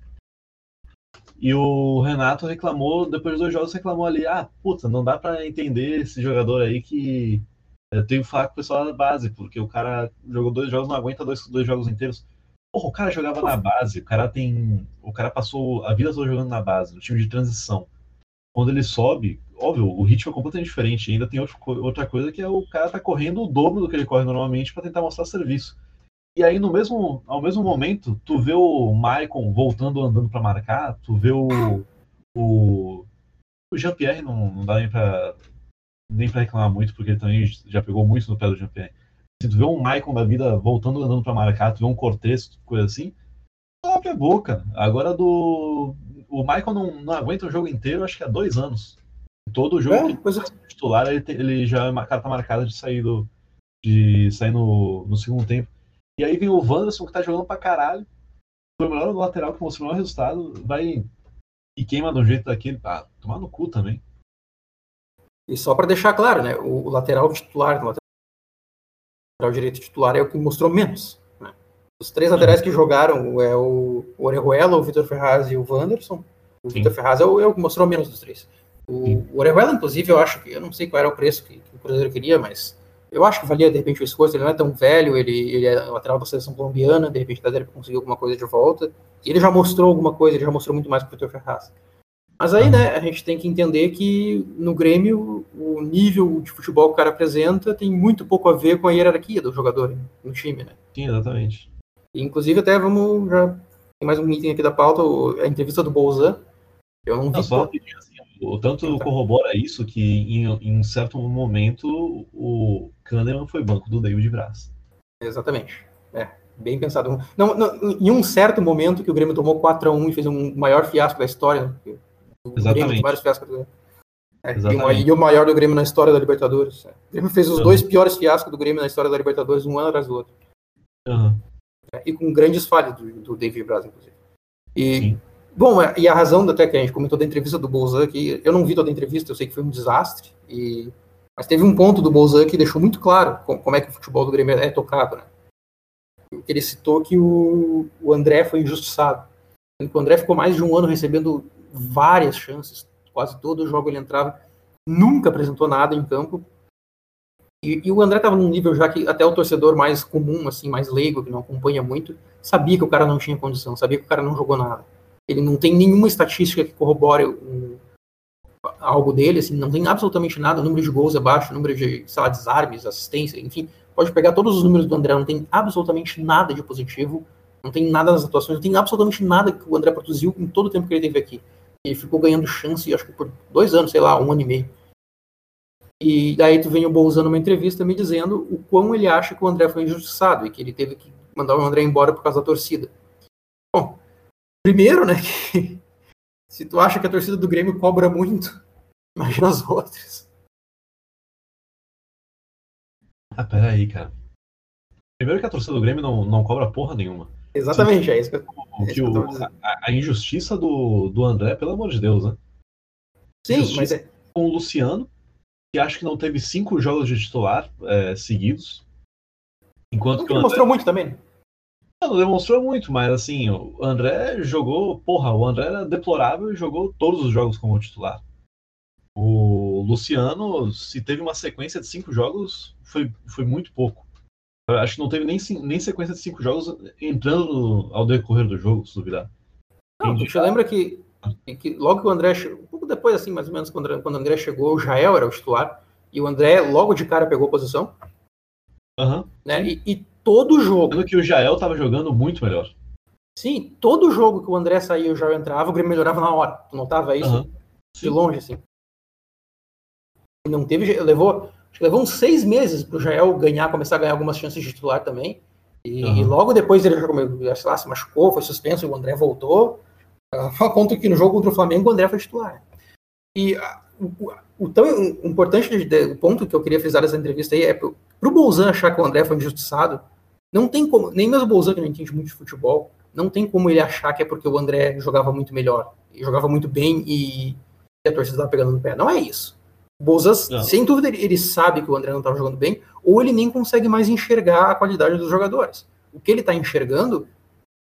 e o Renato reclamou, depois dos dois jogos, reclamou ali: ah, puta, não dá para entender esse jogador aí que eu tenho que falar com o pessoal da base, porque o cara jogou dois jogos, não aguenta dois, dois jogos inteiros. Porra, o cara jogava na base, o cara tem. O cara passou a vida toda jogando na base, no time de transição. Quando ele sobe, óbvio, o ritmo é completamente diferente. Ainda tem outro, outra coisa que é o cara tá correndo o dobro do que ele corre normalmente para tentar mostrar serviço. E aí, no mesmo, ao mesmo momento, tu vê o Maicon voltando andando para marcar, tu vê o. O, o Jean-Pierre não, não dá nem pra, nem pra reclamar muito, porque ele também já pegou muito no pé do Jean-Pierre. Se tu vê um Maicon da vida voltando andando para marcar, tu vê um Cortez, coisa assim, abre a boca. Agora do. O Maicon não, não aguenta o jogo inteiro, acho que há dois anos. Todo jogo é, é. titular, ele, ele já é carta marcada de sair do. de sair no, no segundo tempo. E aí vem o Wanderson que tá jogando pra caralho. Foi o melhor lateral que mostrou o melhor resultado. Vai e queima um jeito daquele. Ah, tomar no cu também. E só para deixar claro, né? O, lateral titular, o lateral direito titular é o que mostrou menos. Né? Os três laterais que jogaram é o, o Orejuela, o Vitor Ferraz e o Wanderson. O Vitor Ferraz é o, é o, que mostrou menos dos três. O, o Orejuela, inclusive, eu acho que eu não sei qual era o preço que, que o Cruzeiro queria, mas eu acho que valia de repente o esforço, ele não é tão velho, ele, ele é lateral da seleção colombiana, de repente dá para conseguir alguma coisa de volta. E ele já mostrou alguma coisa, ele já mostrou muito mais que o Vitor Ferraz. Mas aí, né, a gente tem que entender que no Grêmio o nível de futebol que o cara apresenta tem muito pouco a ver com a hierarquia do jogador no time, né? Sim, exatamente. Inclusive, até vamos já. Tem mais um item aqui da pauta, a entrevista do Bolzan. Eu não vi. Não, só, assim, o tanto tá. corrobora isso que em, em, um certo momento o Kahneman foi banco do David Braz. Exatamente. É, bem pensado. Não, não, em um certo momento que o Grêmio tomou 4 a 1 e fez um maior fiasco da história. Né? Exatamente. Vários fiascos. É, e, o maior do Grêmio na história da Libertadores. É. O Grêmio fez os uhum. dois piores fiascos do Grêmio na história da Libertadores, um ano atrás do outro. Uhum. É, e com grandes falhas do, do David Braz, inclusive. E, Sim. Bom, é, e a razão até que a gente comentou da entrevista do Bolzan, que eu não vi toda a entrevista, eu sei que foi um desastre, e... mas teve um ponto do Bolzan que deixou muito claro como é que o futebol do Grêmio é tocado, né? Ele citou que o, o André foi injustiçado. O André ficou mais de um ano recebendo várias chances, quase todo jogo ele entrava, nunca apresentou nada em campo. E, e o André estava num nível já que até o torcedor mais comum, assim, mais leigo, que não acompanha muito, sabia que o cara não tinha condição, sabia que o cara não jogou nada. Ele não tem nenhuma estatística que corrobore um, algo dele, assim, não tem absolutamente nada. O número de gols é baixo, o número de, sei lá, desarmes, assistência, enfim. Pode pegar todos os números do André, não tem absolutamente nada de positivo, não tem nada nas atuações, não tem absolutamente nada que o André produziu em todo o tempo que ele teve aqui. Ele ficou ganhando chance, acho que por dois anos, sei lá, um ano e meio. E daí tu vem o Bolzano numa entrevista me dizendo o quão ele acha que o André foi injustiçado e que ele teve que mandar o André embora por causa da torcida. Bom, Primeiro, né, que se tu acha que a torcida do Grêmio cobra muito, imagina as outras. Ah, peraí, cara. Primeiro que a torcida do Grêmio não, não cobra porra nenhuma. Exatamente, é isso que eu, é que o, a, a, injustiça do, do André, pelo amor de Deus, né? Sim, injustiça mas é... Com o Luciano, que acho que não teve cinco jogos de titular é, seguidos. Enquanto que o André... mostrou muito também. Não demonstrou muito, mas assim, o André jogou. Porra, o André era deplorável e jogou todos os jogos como titular. O Luciano, se teve uma sequência de cinco jogos, foi, foi muito pouco. Acho que não teve nem, nem sequência de cinco jogos entrando ao decorrer do jogo, se duvidar. Não, você lembra que, que logo que o André. Um pouco depois, assim, mais ou menos, quando, quando o André chegou, o Jael era o titular. E o André, logo de cara, pegou posição. Uhum. Né? E, e todo jogo. Sendo que o Jael estava jogando muito melhor. Sim, todo jogo que o André saía e o Jael entrava, o Grêmio melhorava na hora. Tu notava isso? Uhum. De longe, assim. Não teve. Levou, levou uns seis meses pro Jael ganhar, começar a ganhar algumas chances de titular também. E, uhum. e logo depois ele sei lá, se machucou, foi suspenso, e o André voltou. A conta que no jogo contra o Flamengo o André foi titular. E o, o, tão importante o ponto que eu queria frisar nessa entrevista aí é pro, pro Bolzan achar que o André foi injustiçado, não tem como, nem mesmo o Bolzan, que não entende muito de futebol, não tem como ele achar que é porque o André jogava muito melhor, jogava muito bem e a torcida estava pegando no pé. Não é isso. O Bolzan, sem dúvida, ele sabe que o André não estava jogando bem, ou ele nem consegue mais enxergar a qualidade dos jogadores. O que ele está enxergando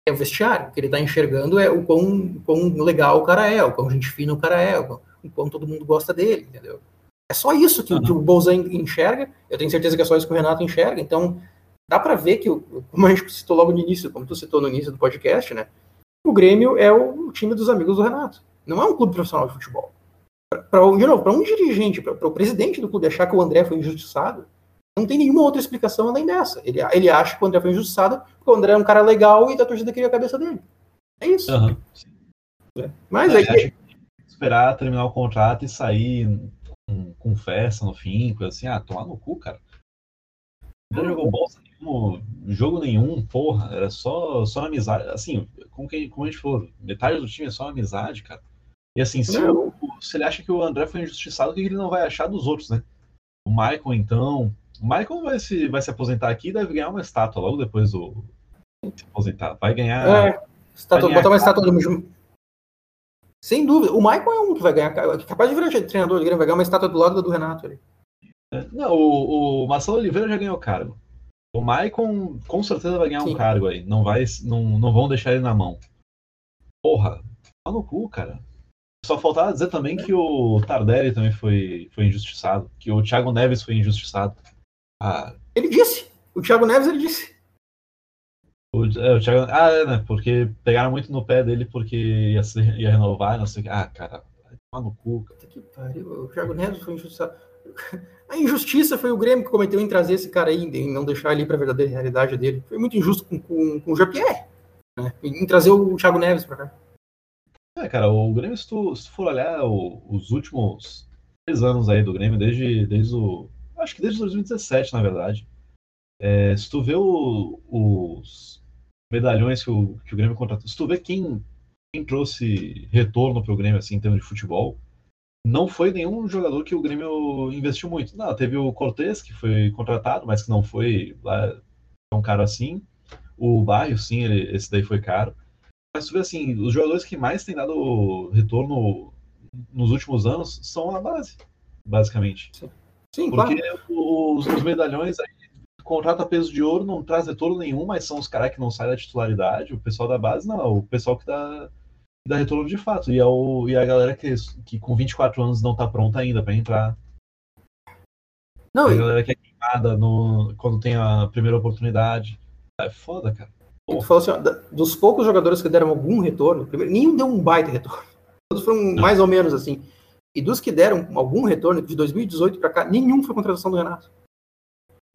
é o vestiário. O que ele está enxergando é o quão, quão, legal o cara é, o quão gente fina o cara é, o quão todo mundo gosta dele, entendeu? É só isso que, uhum. que o Bolzan enxerga. Eu tenho certeza que é só isso que o Renato enxerga. Então, dá para ver que, como a gente citou logo no início, como tu citou no início do podcast, né? O Grêmio é o time dos amigos do Renato. Não é um clube profissional de futebol. Para um dirigente, para o presidente do clube achar que o André foi injustiçado, não tem nenhuma outra explicação além dessa. Ele, ele acha que o André foi injustiçado porque o André é um cara legal e a torcida queria a cabeça dele. É isso. Uhum. Mas é, aí. Esperar terminar o contrato e sair com, com festa no fim, coisa assim, ah, tomar no cu, cara. Não jogou bolsa nenhum, jogo nenhum, porra, era só, só amizade. Assim, como, que, como a gente falou, metade do time é só amizade, cara. E assim, se, o, se ele acha que o André foi injustiçado, o que ele não vai achar dos outros, né? O Michael, então. O Michael vai se, vai se aposentar aqui e deve ganhar uma estátua logo depois do. Se aposentar. Vai ganhar. É, estátua, vai ganhar botar uma estátua do mesmo. Sem dúvida. O Michael é um que vai ganhar. Capaz de virar treinador de Grêmio, vai ganhar uma estátua do lado do Renato ali. É, não, o, o Marcelo Oliveira já ganhou cargo. O Maicon com certeza vai ganhar Sim. um cargo aí. Não, vai, não, não vão deixar ele na mão. Porra, tá no cu, cara. Só faltava dizer também que o Tardelli também foi, foi injustiçado. Que o Thiago Neves foi injustiçado. Ah. Ele disse. O Thiago Neves ele disse. O, é, o Thiago, ah, é, né? Porque pegaram muito no pé dele porque ia, ser, ia renovar, não sei o que. Ah, cara, Lá no cu. Puta que pariu. O Thiago Neves foi injustiçado. A injustiça foi o Grêmio que cometeu em trazer esse cara aí, em não deixar ele para a verdadeira realidade dele. Foi muito injusto com, com, com o Jean-Pierre, né? Em trazer o Thiago Neves para cá. É, cara, o Grêmio, se tu, se tu for olhar o, os últimos três anos aí do Grêmio, desde, desde o. Acho que desde 2017, na verdade. É, se tu vê o, os medalhões que o, que o Grêmio contratou, se tu vê quem, quem trouxe retorno para o Grêmio assim, em termos de futebol, não foi nenhum jogador que o Grêmio investiu muito. Não, teve o Cortez, que foi contratado, mas que não foi lá tão caro assim. O Bairro, sim, ele, esse daí foi caro. Mas tu vê assim, os jogadores que mais têm dado retorno nos últimos anos são a base, basicamente. Sim, sim Porque claro. os, os medalhões aí contrata peso de ouro, não traz retorno nenhum, mas são os caras que não saem da titularidade. O pessoal da base, não, o pessoal que dá, dá retorno de fato. E, é o, e a galera que, que com 24 anos não tá pronta ainda para entrar. Não, a galera que é queimada no, quando tem a primeira oportunidade. É foda, cara. Tu falou assim, ó, dos poucos jogadores que deram algum retorno, primeiro, nenhum deu um baita retorno. Todos foram mais ou menos assim. E dos que deram algum retorno, de 2018 para cá, nenhum foi contratação do Renato.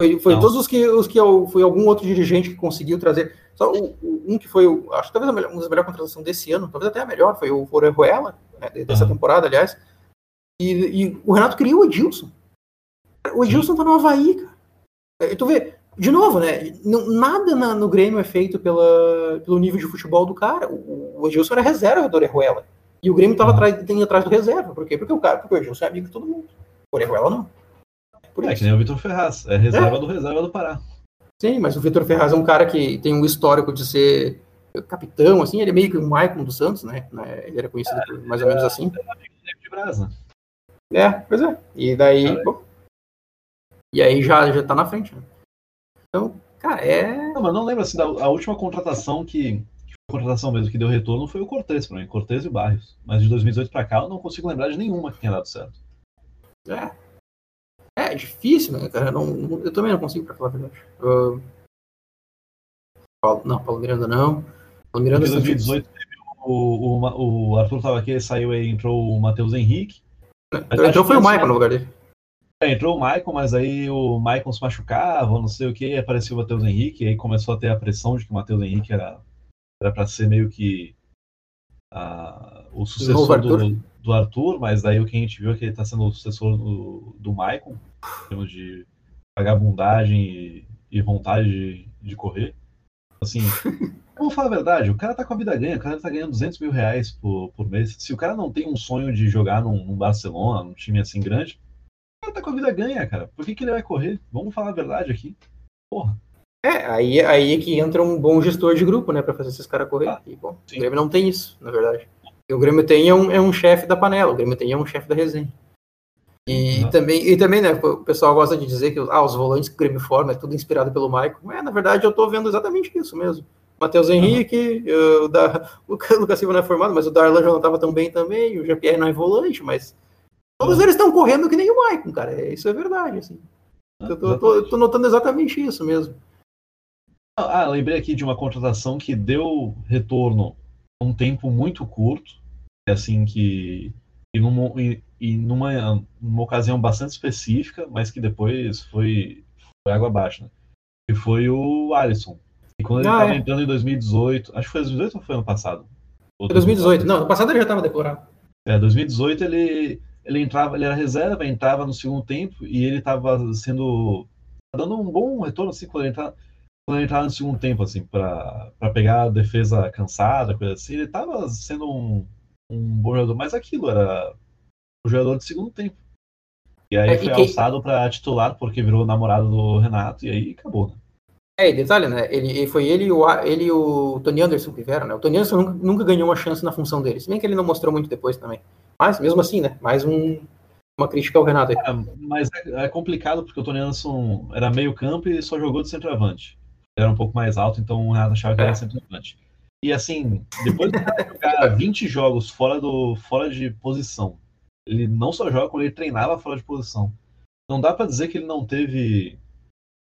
Foi, foi todos os que, os que foi algum outro dirigente que conseguiu trazer. Só o, o- um que foi, o- acho que talvez a melhor, uma das melhores contratações desse ano, talvez até a melhor, foi o Orejuela, né, de- dessa Aham. temporada, aliás. E, e o Renato queria o Edilson. O Edilson tá no Havaí, cara. E tu vê, de novo, né? nada na- no Grêmio é feito pela, pelo nível de futebol do cara. O, o Edilson era reserva do Orejuela. E o Grêmio tava Uhum. atrás, tem atrás do reserva. Por quê? Porque o cara, porque o Edilson é amigo de todo mundo. O Orejuela não. Por É isso. que nem o Vitor Ferraz, é reserva do reserva do Pará. Sim, mas o Vitor Ferraz é um cara que tem um histórico de ser capitão, assim, ele é meio que um Maicon dos Santos, né? né, Ele era conhecido por mais ou menos assim. De Brasa. É, pois é. E daí. Cara, bom, e aí já, já tá na frente, né? Então, cara, é. Não, mas não lembro assim, da a última contratação que, contratação mesmo que deu retorno foi o Cortez pra mim, Cortez e Barrios. Mas de 2018 pra cá eu não consigo lembrar de nenhuma que tenha dado certo. É, é difícil, né, cara? Não, não- eu também não consigo, pra falar a verdade. Ah, Paulo- não, Paulo Miranda não. Paulo Miranda Em sempre- 2018 teve o, o, o Arthur tava aqui, saiu aí, entrou o Matheus Henrique. Então acho foi o esse- no lugar dele. É, entrou o Maicon, mas aí o Maicon se machucava, não sei o que, apareceu o Matheus Henrique, e aí começou a ter a pressão de que o Matheus Henrique era era para ser meio que ah, o sucessor Arthur. do, do Arthur, mas daí o que a gente viu é que ele está sendo o sucessor do, do Maicon, em termos de vagabundagem e, e vontade de, de correr. Assim, vamos falar a verdade, o cara tá com a vida ganha, o cara tá ganhando 200 mil reais por, por mês. Se o cara não tem um sonho de jogar num, num Barcelona, num time assim grande, tá com a vida ganha, cara. Por que, que ele vai correr? Vamos falar a verdade aqui. Porra. É, aí, aí é que entra um bom gestor de grupo, né, pra fazer esses caras correr. Ah, e, bom, sim. o Grêmio não tem isso, na verdade. O Grêmio tem é um, é um chefe da panela, o Grêmio tem é um chefe da resenha. E, Uhum. também, e também, né, o pessoal gosta de dizer que ah, os volantes que o Grêmio forma é tudo inspirado pelo Maicon. É, na verdade, eu tô vendo exatamente isso mesmo. Matheus Henrique, eh, o, da, o Lucas Silva não é formado, mas o Darlan já não tava tão bem também, o Jean-Pierre não é volante, mas todos eles estão correndo que nem o Maicon, cara. É, Isso é verdade, assim. Eu tô, eu tô- eu tô notando exatamente isso mesmo. Ah, lembrei aqui de uma contratação que deu retorno um tempo muito curto, assim que e numa, e, e numa, numa ocasião bastante específica, mas que depois foi, foi água abaixo, né? Que foi o Alisson. E quando ele Ah, estava é. entrando em 2018, acho que foi 2018 ou foi ano passado? Foi 2018. Não, no passado ele já tava deplorado. É, 2018 ele, ele entrava, ele era reserva, entrava no segundo tempo e ele estava sendo dando um bom retorno assim quando ele entrava, quando ele entrava no segundo tempo assim para pegar a defesa cansada, coisa assim, ele estava sendo um, um bom jogador, mas aquilo era o jogador de segundo tempo. E aí É, e foi quem- alçado para titular porque virou namorado do Renato e aí acabou. Né? É, e detalhe, né? Ele, foi ele e, o, ele e o Tony Anderson que vieram, né? O Tony Anderson nunca, nunca ganhou uma chance na função dele. Se bem que ele não mostrou muito depois também. Mas, mesmo assim, né? Mais um, uma crítica ao Renato aí. É, mas é, é complicado porque o Tony Anderson era meio campo e só jogou de centroavante. Ele era um pouco mais alto, então o Renato achava que É. era centroavante. E assim, depois de jogar 20 jogos fora, do, fora de posição, ele não só joga quando ele treinava fora de posição. Não dá pra dizer que ele não teve.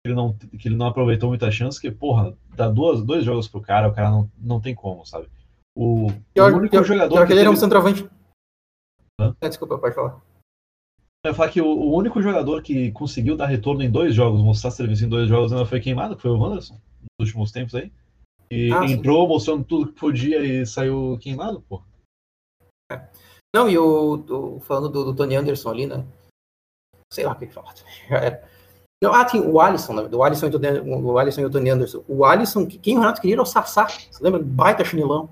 Que ele não, que ele não aproveitou muita chance, que, porra, dá duas, dois jogos pro cara, o cara não, não tem como, sabe? O, Pior, o único pior- jogador pior que ele era um teve- centroavante. Hã? É, desculpa, pode falar. Eu ia falar que o, o, único jogador que conseguiu dar retorno em dois jogos, mostrar serviço em dois jogos, ainda foi queimado, que foi o Wanderson, nos últimos tempos aí. E ah, entrou sim. mostrando tudo que podia e saiu queimado, pô. É. Não, e o, falando do, do, Tony Anderson ali, né? Sei lá o que ele fala. Não, ah, tem o Alisson, né? O Alisson, e o, o Alisson e o Tony Anderson. O Alisson, quem o Renato queria era o Sassá. Você lembra? Baita chinelão.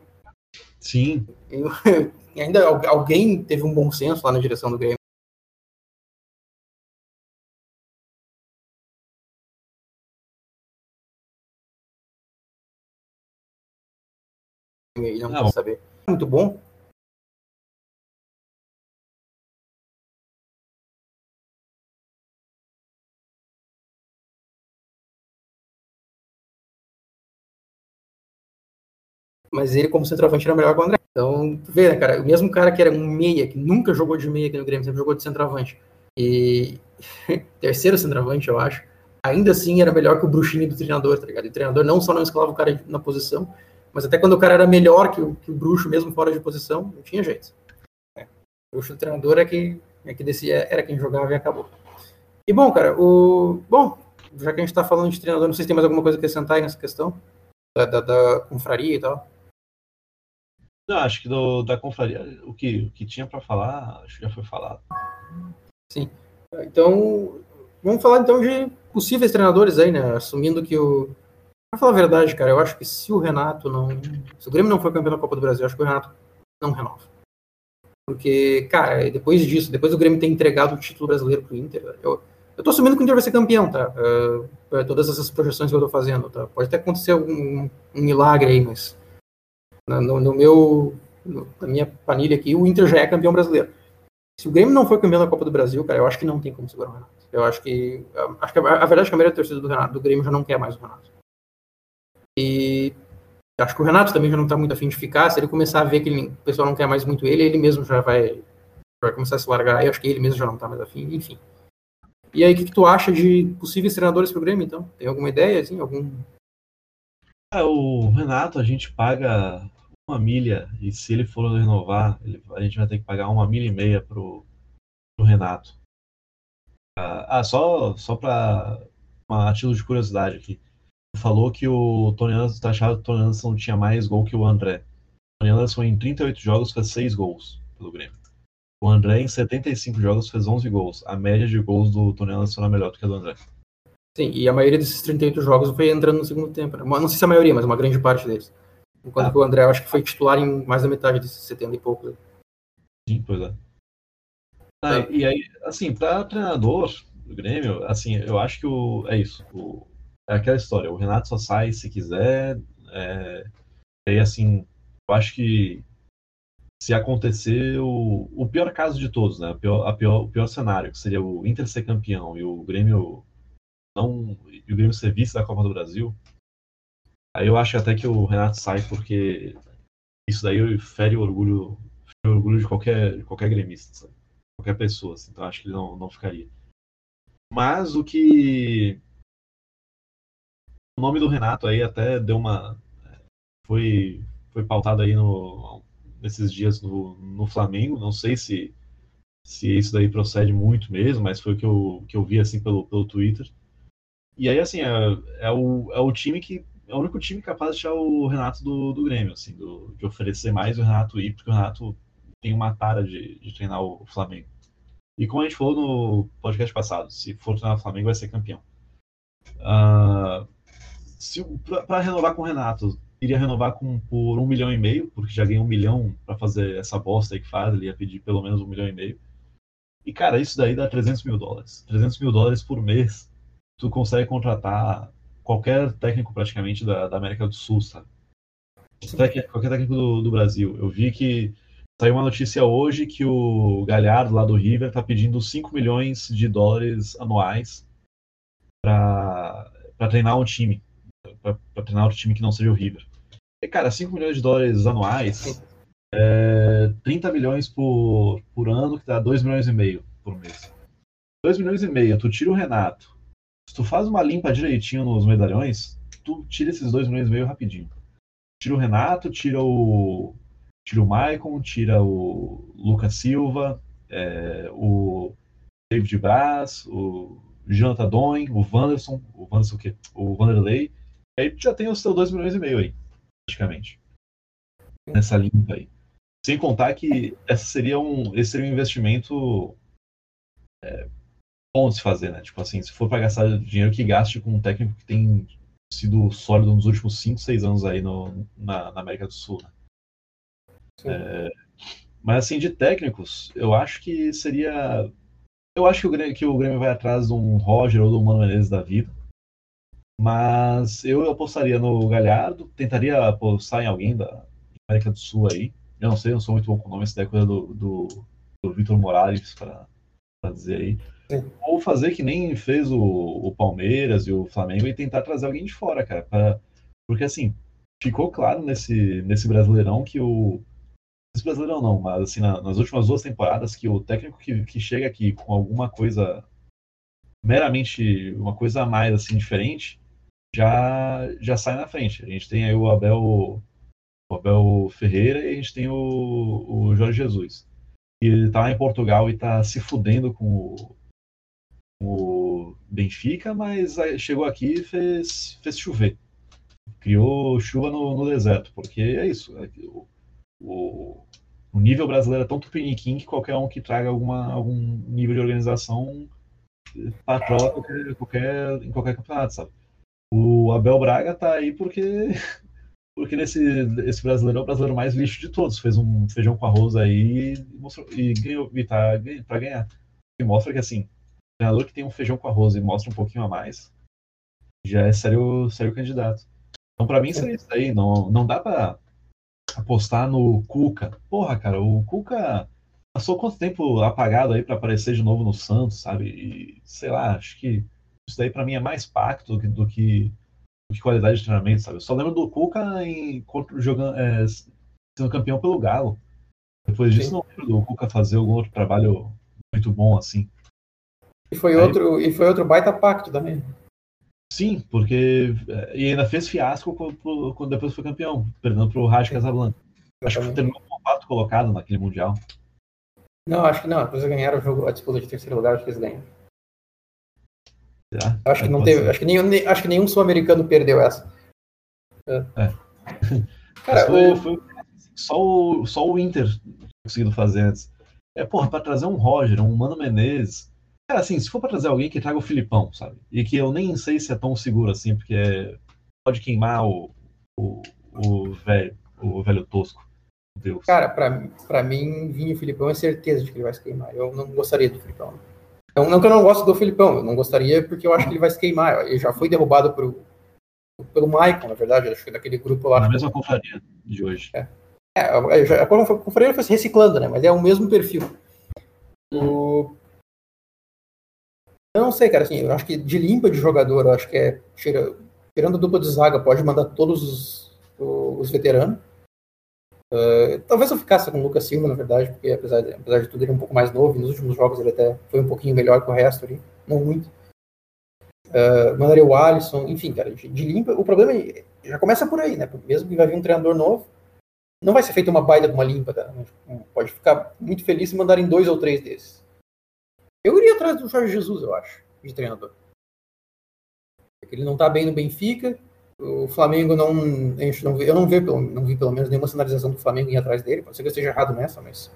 Sim. E, ainda alguém teve um bom senso lá na direção do Grêmio. não, não. saber. Muito bom. Mas ele, como centroavante, era melhor que o André. Então, vê, né, cara, o mesmo cara que era um meia, que nunca jogou de meia aqui no Grêmio, sempre jogou de centroavante, e terceiro centroavante, eu acho, ainda assim era melhor que o bruxinho do treinador, tá ligado? E o treinador não só não escalava o cara na posição, mas até quando o cara era melhor que o, que o bruxo, mesmo fora de posição, não tinha jeito. É. O bruxo do treinador é que, é que decidia, era quem jogava e acabou. E bom, cara, o. Bom, já que a gente tá falando de treinador, não sei se tem mais alguma coisa a acrescentar aí nessa questão da, da, da confraria e tal. Não, acho que do, da confraria, o que, o que tinha para falar, acho que já foi falado. Sim. Então, vamos falar então de possíveis treinadores aí, né? Assumindo que o. Pra falar a verdade, cara, eu acho que se o Renato não. Se o Grêmio não for campeão da Copa do Brasil, eu acho que o Renato não renova. Porque, cara, depois disso, depois do Grêmio ter entregado o título brasileiro pro Inter, eu, eu tô assumindo que o Inter vai ser campeão, tá? Uh, todas essas projeções que eu tô fazendo, tá? Pode até acontecer um, um milagre aí, mas no, no meu, na minha panilha aqui, o Inter já é campeão brasileiro. Se o Grêmio não for campeão da Copa do Brasil, cara, eu acho que não tem como segurar o Renato. Eu acho que. Acho que a, a verdade é que a maioria da torcida do, Renato, do Grêmio já não quer mais o Renato. E acho que o Renato também já não está muito afim de ficar. Se ele começar a ver que ele, o pessoal não quer mais muito ele, ele mesmo já vai, vai começar a se largar. Eu acho que ele mesmo já não está mais afim, enfim. E aí, o que, que, tu acha de possíveis treinadores para o Grêmio, então? Tem alguma ideia, assim? Algum... É, o Renato, a gente paga uma milha, e se ele for renovar, ele, a gente vai ter que pagar uma milha e meia pro, pro Renato. Ah, ah só, só para uma título de curiosidade aqui. Falou que o Tony Anderson tá achado que o Tony Anderson tinha mais gol que o André. O Tony Anderson em 38 jogos fez 6 gols pelo Grêmio. O André em 75 jogos fez 11 gols. A média de gols do Tony Anderson era melhor do que a do André. Sim, e a maioria desses 38 jogos foi entrando no segundo tempo. Né? Não sei se a maioria, mas uma grande parte deles. Enquanto ah. que o André, eu acho que foi titular em mais da metade desses 70 e poucos. Sim, pois é. Ah, é. E aí, assim, para treinador do Grêmio, assim, eu acho que o, é isso. O, é aquela história. O Renato só sai se quiser. É, e aí, assim, eu acho que se acontecer o, o pior caso de todos, né? A pior, a pior, o pior cenário, que seria o Inter ser campeão e o Grêmio não e o Grêmio ser vice da Copa do Brasil, Aí eu acho até que o Renato sai porque isso daí fere o orgulho, fere o orgulho de qualquer, de qualquer gremista, sabe? qualquer pessoa. Assim, então acho que ele não, não ficaria. Mas o que. O nome do Renato aí até deu uma. Foi, foi pautado aí no, nesses dias no, no Flamengo. Não sei se, se isso daí procede muito mesmo, mas foi o que eu, que eu vi assim pelo, pelo Twitter. E aí, assim, é, é, o, é o time que é o único time capaz de tirar o Renato do, do Grêmio, assim, do, de oferecer mais o Renato ir, porque o Renato tem uma tara de, de treinar o Flamengo. E como a gente falou no podcast passado, se for treinar o Flamengo, vai ser campeão. Uh, para renovar com o Renato, iria renovar com, por um milhão e meio, porque já ganhou um milhão para fazer essa bosta aí que faz, ele ia pedir pelo menos um milhão e meio. E, cara, isso daí dá 300 mil dólares. 300 mil dólares por mês, tu consegue contratar qualquer técnico praticamente da, da América do Sul, sabe? Qualquer técnico do, do, Brasil. Eu vi que saiu uma notícia hoje que o Galhardo lá do River está pedindo 5 milhões de dólares anuais para treinar um time, para treinar outro time que não seja o River. E, cara, 5 milhões de dólares anuais, é, 30 milhões por, por ano, que dá 2 milhões e meio por mês. 2 milhões e meio, tu tira o Renato, se tu faz uma limpa direitinho nos medalhões, tu tira esses dois milhões e meio rapidinho. Tira o Renato, tira o, tira o Maicon, tira o Lucas Silva, é, o David Braz, o Jonathan Doin, o Wanderson, o Wanderson o quê? O Wanderlei. Aí já tem os seus 2 milhões e meio aí, praticamente. Nessa limpa aí. Sem contar que essa seria um, esse seria um investimento é, bom de se fazer, né? Tipo assim, se for para gastar dinheiro que gaste com um técnico que tem sido sólido nos últimos 5, 6 anos aí no, na, na América do Sul. Né? É, mas assim, de técnicos, eu acho que seria. Eu acho que o, Grêmio, que o Grêmio vai atrás de um Roger ou do Mano Menezes da vida. Mas eu apostaria no Galhardo, tentaria apostar em alguém da América do Sul aí. Eu não sei, eu não sou muito bom com o nome, essa daí é coisa do, do, do Vitor Morales para dizer aí. Ou fazer que nem fez o, o, Palmeiras e o Flamengo e tentar trazer alguém de fora, cara. Pra, porque assim, ficou claro nesse, nesse Brasileirão que o. Esse Brasileirão não, mas assim, na, nas últimas duas temporadas, que o técnico que, que chega aqui com alguma coisa meramente uma coisa a mais assim diferente já já sai na frente. A gente tem aí o Abel o Abel Ferreira e a gente tem o, o Jorge Jesus. E ele tá em Portugal e tá se fudendo com o, o Benfica, mas chegou aqui e fez, fez chover. Criou chuva no, no deserto, porque é isso. É o, o, o, nível brasileiro é tão tupiniquim que qualquer um que traga alguma, algum nível de organização patroa qualquer, qualquer, em qualquer campeonato, sabe? O Abel Braga tá aí porque porque nesse esse brasileiro é o brasileiro mais lixo de todos. Fez um feijão com arroz aí e, mostrou, e ganhou e tá para ganhar. E mostra que assim, treinador que tem um feijão com arroz e mostra um pouquinho a mais, já é sério, sério candidato. Então, para mim, seria isso aí. Não, não dá para apostar no Cuca. Porra, cara, o Cuca passou quanto tempo apagado aí para aparecer de novo no Santos, sabe? E, sei lá, acho que isso daí para mim é mais pacto do que, do que, do que, qualidade de treinamento, sabe? Eu só lembro do Cuca em, jogando, é, sendo campeão pelo Galo. Depois disso, Sim. não lembro do Cuca fazer algum outro trabalho muito bom assim. E foi, Aí, outro, e foi outro baita pacto também. Sim, porque. E ainda fez fiasco quando depois foi campeão, perdendo pro Raj Casablanca. Acho que terminou com o quarto colocado naquele Mundial. Não, acho que não. Depois eles ganharam o jogo, a disputa de terceiro lugar, acho que eles ganham. Acho que não teve. Acho que, nenhum, acho que nenhum sul-americano perdeu essa. É. é. Cara, foi, o... foi, só, o, só o Inter conseguindo fazer antes. É, porra, pra trazer um Roger, um Mano Menezes, Cara, assim, se for pra trazer alguém que traga o Filipão, sabe? E que eu nem sei se é tão seguro assim, porque pode queimar o, o, o velho, o velho tosco. Deus. Cara, pra, pra mim, Vinho Filipão é certeza de que ele vai se queimar. Eu não gostaria do Filipão. Não, não que eu não gosto do Filipão, eu não gostaria porque eu acho que ele vai se queimar. Ele já foi derrubado por, pelo Maicon, na verdade, acho que daquele grupo lá. Na mesma confraria de hoje. É. É, a, a confraria foi se reciclando, né? Mas é o mesmo perfil. O, eu não sei, cara, assim, eu acho que de limpa de jogador, eu acho que é. Tira, tirando a dupla de zaga, pode mandar todos os, os veteranos. Uh, talvez eu ficasse com o Lucas Silva, na verdade, porque apesar de, apesar de tudo ele é um pouco mais novo, nos últimos jogos ele até foi um pouquinho melhor que o resto ali, não muito. Uh, mandaria o Alisson, enfim, cara, de, de, limpa. O problema é, já começa por aí, né? Mesmo que vai vir um treinador novo, não vai ser feita uma baita de uma limpa, cara. Pode ficar muito feliz se mandarem dois ou três desses. Eu iria atrás do Jorge Jesus, eu acho, de treinador. Ele não está bem no Benfica. O Flamengo não. não eu não, vi, não vi pelo menos nenhuma sinalização do Flamengo ir atrás dele. Pode ser que eu esteja errado nessa, mas.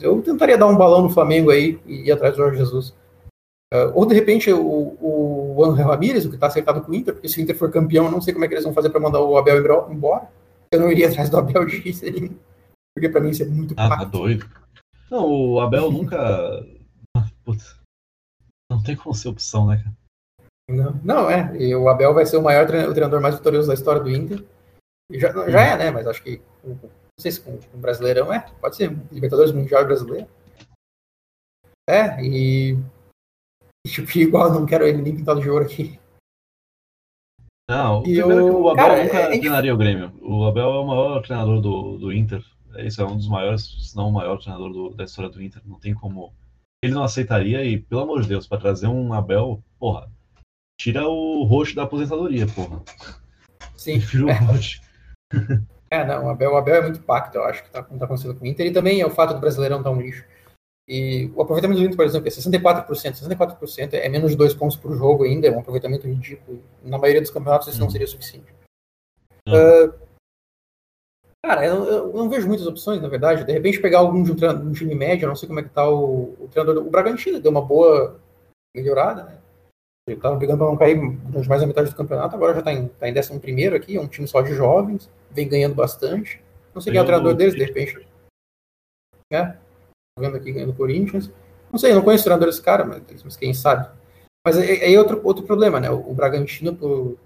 Eu tentaria dar um balão no Flamengo aí e ir atrás do Jorge Jesus. Uh, ou de repente o, o Angel Ramírez, o que está acertado com o Inter, porque se o Inter for campeão, eu não sei como é que eles vão fazer para mandar o Abel embora. Eu não iria atrás do Abel de porque para mim isso é muito Ah, tá doido. Não, o Abel nunca Putz. Não tem como ser opção, né, cara? Não, não é. E o Abel vai ser o maior treinador, o treinador mais vitorioso da história do Inter. Já, já é, né? Mas acho que. Não sei se com, com o Brasileirão é. Pode ser. Libertadores Mundial Brasileiro. É, e. Tipo, igual não quero ele nem pintado de ouro aqui. Não, e primeiro eu... o Abel cara, nunca é... treinaria o Grêmio. O Abel é o maior treinador do, do Inter. Isso é um dos maiores, se não o maior treinador do, da história do Inter. Não tem como ele não aceitaria e, pelo amor de Deus, para trazer um Abel, porra, tira o roxo da aposentadoria, porra. Sim. Tira o roxo. É, não, o Abel, o Abel é muito pacto, eu acho que tá, tá acontecendo com o Inter. E também é o fato do Brasileirão estar tá um lixo. E o aproveitamento do Inter, por exemplo, é 64%. 64% é menos de dois pontos por jogo ainda, é um aproveitamento ridículo. Na maioria dos campeonatos isso não uhum. seria suficiente. Uh, cara, eu, eu, não vejo muitas opções, na verdade. De repente pegar algum de um, um time médio, eu não sei como é que tá o, o treinador. O Bragantino deu uma boa melhorada, né? Ele estava brigando para não cair durante mais da metade do campeonato, agora já está em, tá em 11 aqui, é um time só de jovens, vem ganhando bastante. Não sei quem é o treinador deles, de repente. É, vendo aqui ganhando Corinthians. Não sei, não conheço o treinador desse cara, mas, mas quem sabe. Mas aí é, é outro, outro problema, né? O, o Bragantino, por,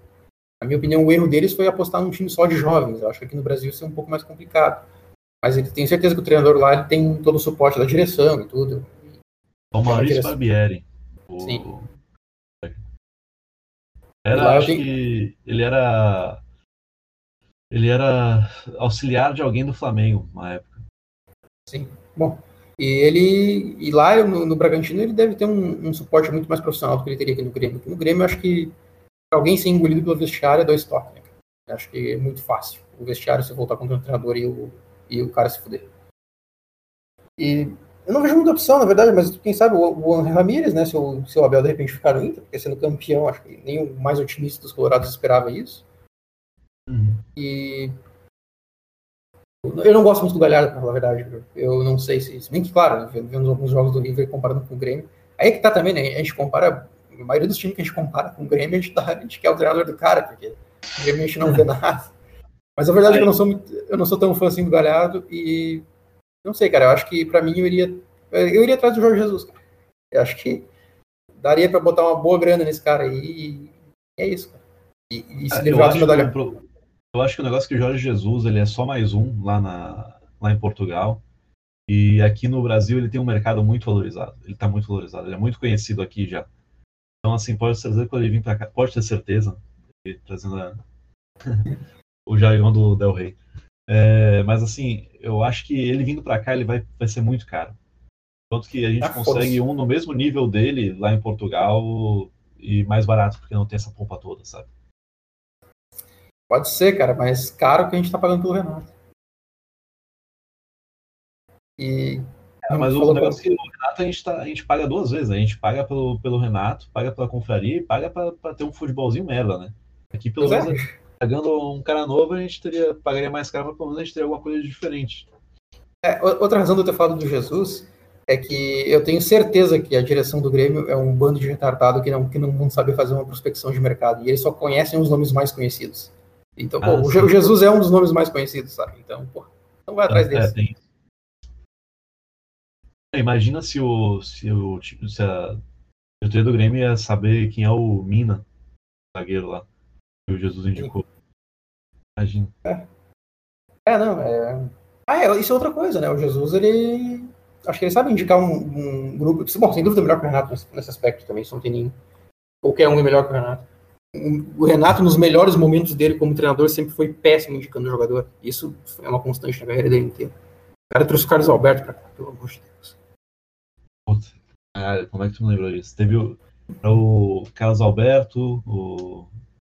na minha opinião, o erro deles foi apostar num time só de jovens. Eu acho que aqui no Brasil isso é um pouco mais complicado. Mas ele tem certeza que o treinador lá ele tem todo o suporte da direção e tudo. O Maurício Barbieri. O... Sim. Era, acho que ele era. Ele era auxiliar de alguém do Flamengo na época. Sim. Bom, e ele. E lá no, no Bragantino ele deve ter um, um, suporte muito mais profissional do que ele teria aqui no Grêmio. no Grêmio eu acho que alguém ser engolido pelo vestiário é dois toques. Né? Acho que é muito fácil. O vestiário se voltar contra o treinador e o, e o cara se fuder. E eu não vejo muita opção, na verdade, mas quem sabe o, o Ramírez, né? Se o, se o Abel de repente ficar no Inter, porque sendo campeão, acho que nem o mais otimista dos Colorados esperava isso. Uhum. E. Eu não gosto muito do Galhardo, na verdade. Eu não sei se. Se bem que, claro, vendo alguns jogos do River comparando com o Grêmio. Aí é que tá também, né? A gente compara. A maioria dos times que a gente compara com o Grêmio, a gente, tá, a gente quer o treinador do cara, porque o Grêmio a gente não vê nada. Mas a verdade é que eu não sou, muito, eu não sou tão fã assim do Galhardo e não sei, cara. Eu acho que para mim eu iria. Eu iria atrás do Jorge Jesus, cara. Eu acho que daria para botar uma boa grana nesse cara aí. E é isso, cara. E, e se é, livrar de medalha. Eu acho que o negócio é que o Jorge Jesus ele é só mais um lá, na, lá em Portugal. E aqui no Brasil ele tem um mercado muito valorizado. Ele está muito valorizado. Ele é muito conhecido aqui já. Então, assim, pode ser que ele vir para cá, pode ter certeza, trazendo a... o jargão do Del Rey. É, mas assim, eu acho que ele vindo para cá ele vai, vai ser muito caro. Tanto que a gente ah, consegue um no mesmo nível dele lá em Portugal e mais barato, porque não tem essa pompa toda, sabe? Pode ser, cara, mas caro que a gente tá pagando pelo Renato. E. É, mas o negócio é que o Renato a gente, tá, a gente paga duas vezes. A gente paga pelo, pelo Renato, paga pela confraria e paga para ter um futebolzinho merda, né? Aqui pelo menos. É pagando um cara novo, a gente teria, pagaria mais caro, mas pelo menos a gente teria alguma coisa diferente. É, outra razão de eu ter falado do Jesus é que eu tenho certeza que a direção do Grêmio é um bando de retardado que não, que não sabe fazer uma prospecção de mercado. E eles só conhecem os nomes mais conhecidos. Então, ah, pô, o Jesus é um dos nomes mais conhecidos, sabe? Então, pô, não vai atrás é, desse. Tem... Imagina se o, se o tipo, se a diretoria do Grêmio ia saber quem é o Mina, zagueiro lá que o Jesus indicou. Imagina. É. é, não, é. Ah, é, isso é outra coisa, né? O Jesus, ele. Acho que ele sabe indicar um, um grupo. Bom, sem dúvida, melhor que o Renato nesse, aspecto também, isso não tem nem. Qualquer um é melhor que o Renato. O Renato, nos melhores momentos dele como treinador, sempre foi péssimo indicando o jogador. Isso é uma constante na carreira dele inteira. O cara trouxe o Carlos Alberto pra cá, pelo amor de Deus. Cara, como é que tu me lembrou disso? Teve o, o Carlos Alberto, o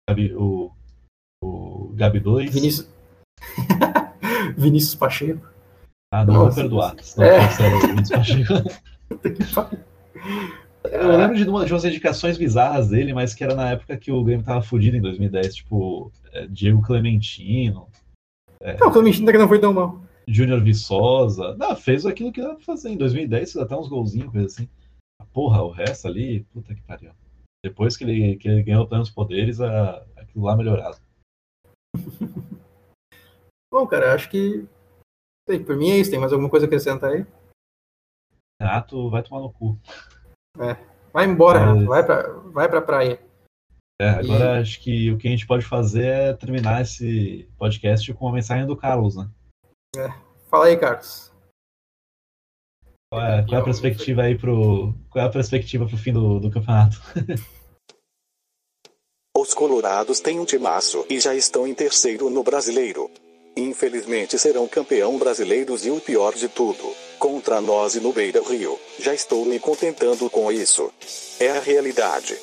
Gabi, o, o Gabi 2. Vinícius... Vinícius Pacheco. Ah, não Nossa, vou perdoar. É. o Vinícius Pacheco. Eu lembro de, uma, de umas indicações bizarras dele, mas que era na época que o Grêmio tava fudido em 2010, tipo é, Diego Clementino. É, não, o Clementino que não foi tão mal. Júnior Viçosa. Não, fez aquilo que dá pra fazer. Em 2010 fez até uns golzinhos, coisa assim. Porra, o resto ali, puta que pariu. Depois que ele, que ele ganhou tantos poderes, a, aquilo lá melhorado. Bom, cara, acho que. Sei, por mim é isso. Tem mais alguma coisa a acrescentar aí? Renato, vai tomar no cu. É. Vai embora, Mas... Renato. Vai pra, vai pra praia. É, agora e... acho que o que a gente pode fazer é terminar esse podcast com uma mensagem do Carlos, né? É. Fala aí, Carlos. Qual é, qual é a perspectiva aí pro. Qual é a perspectiva pro fim do, do campeonato? Os colorados têm um timaço e já estão em terceiro no brasileiro. Infelizmente serão campeão brasileiros e o pior de tudo, contra nós e no Beira Rio. Já estou me contentando com isso. É a realidade.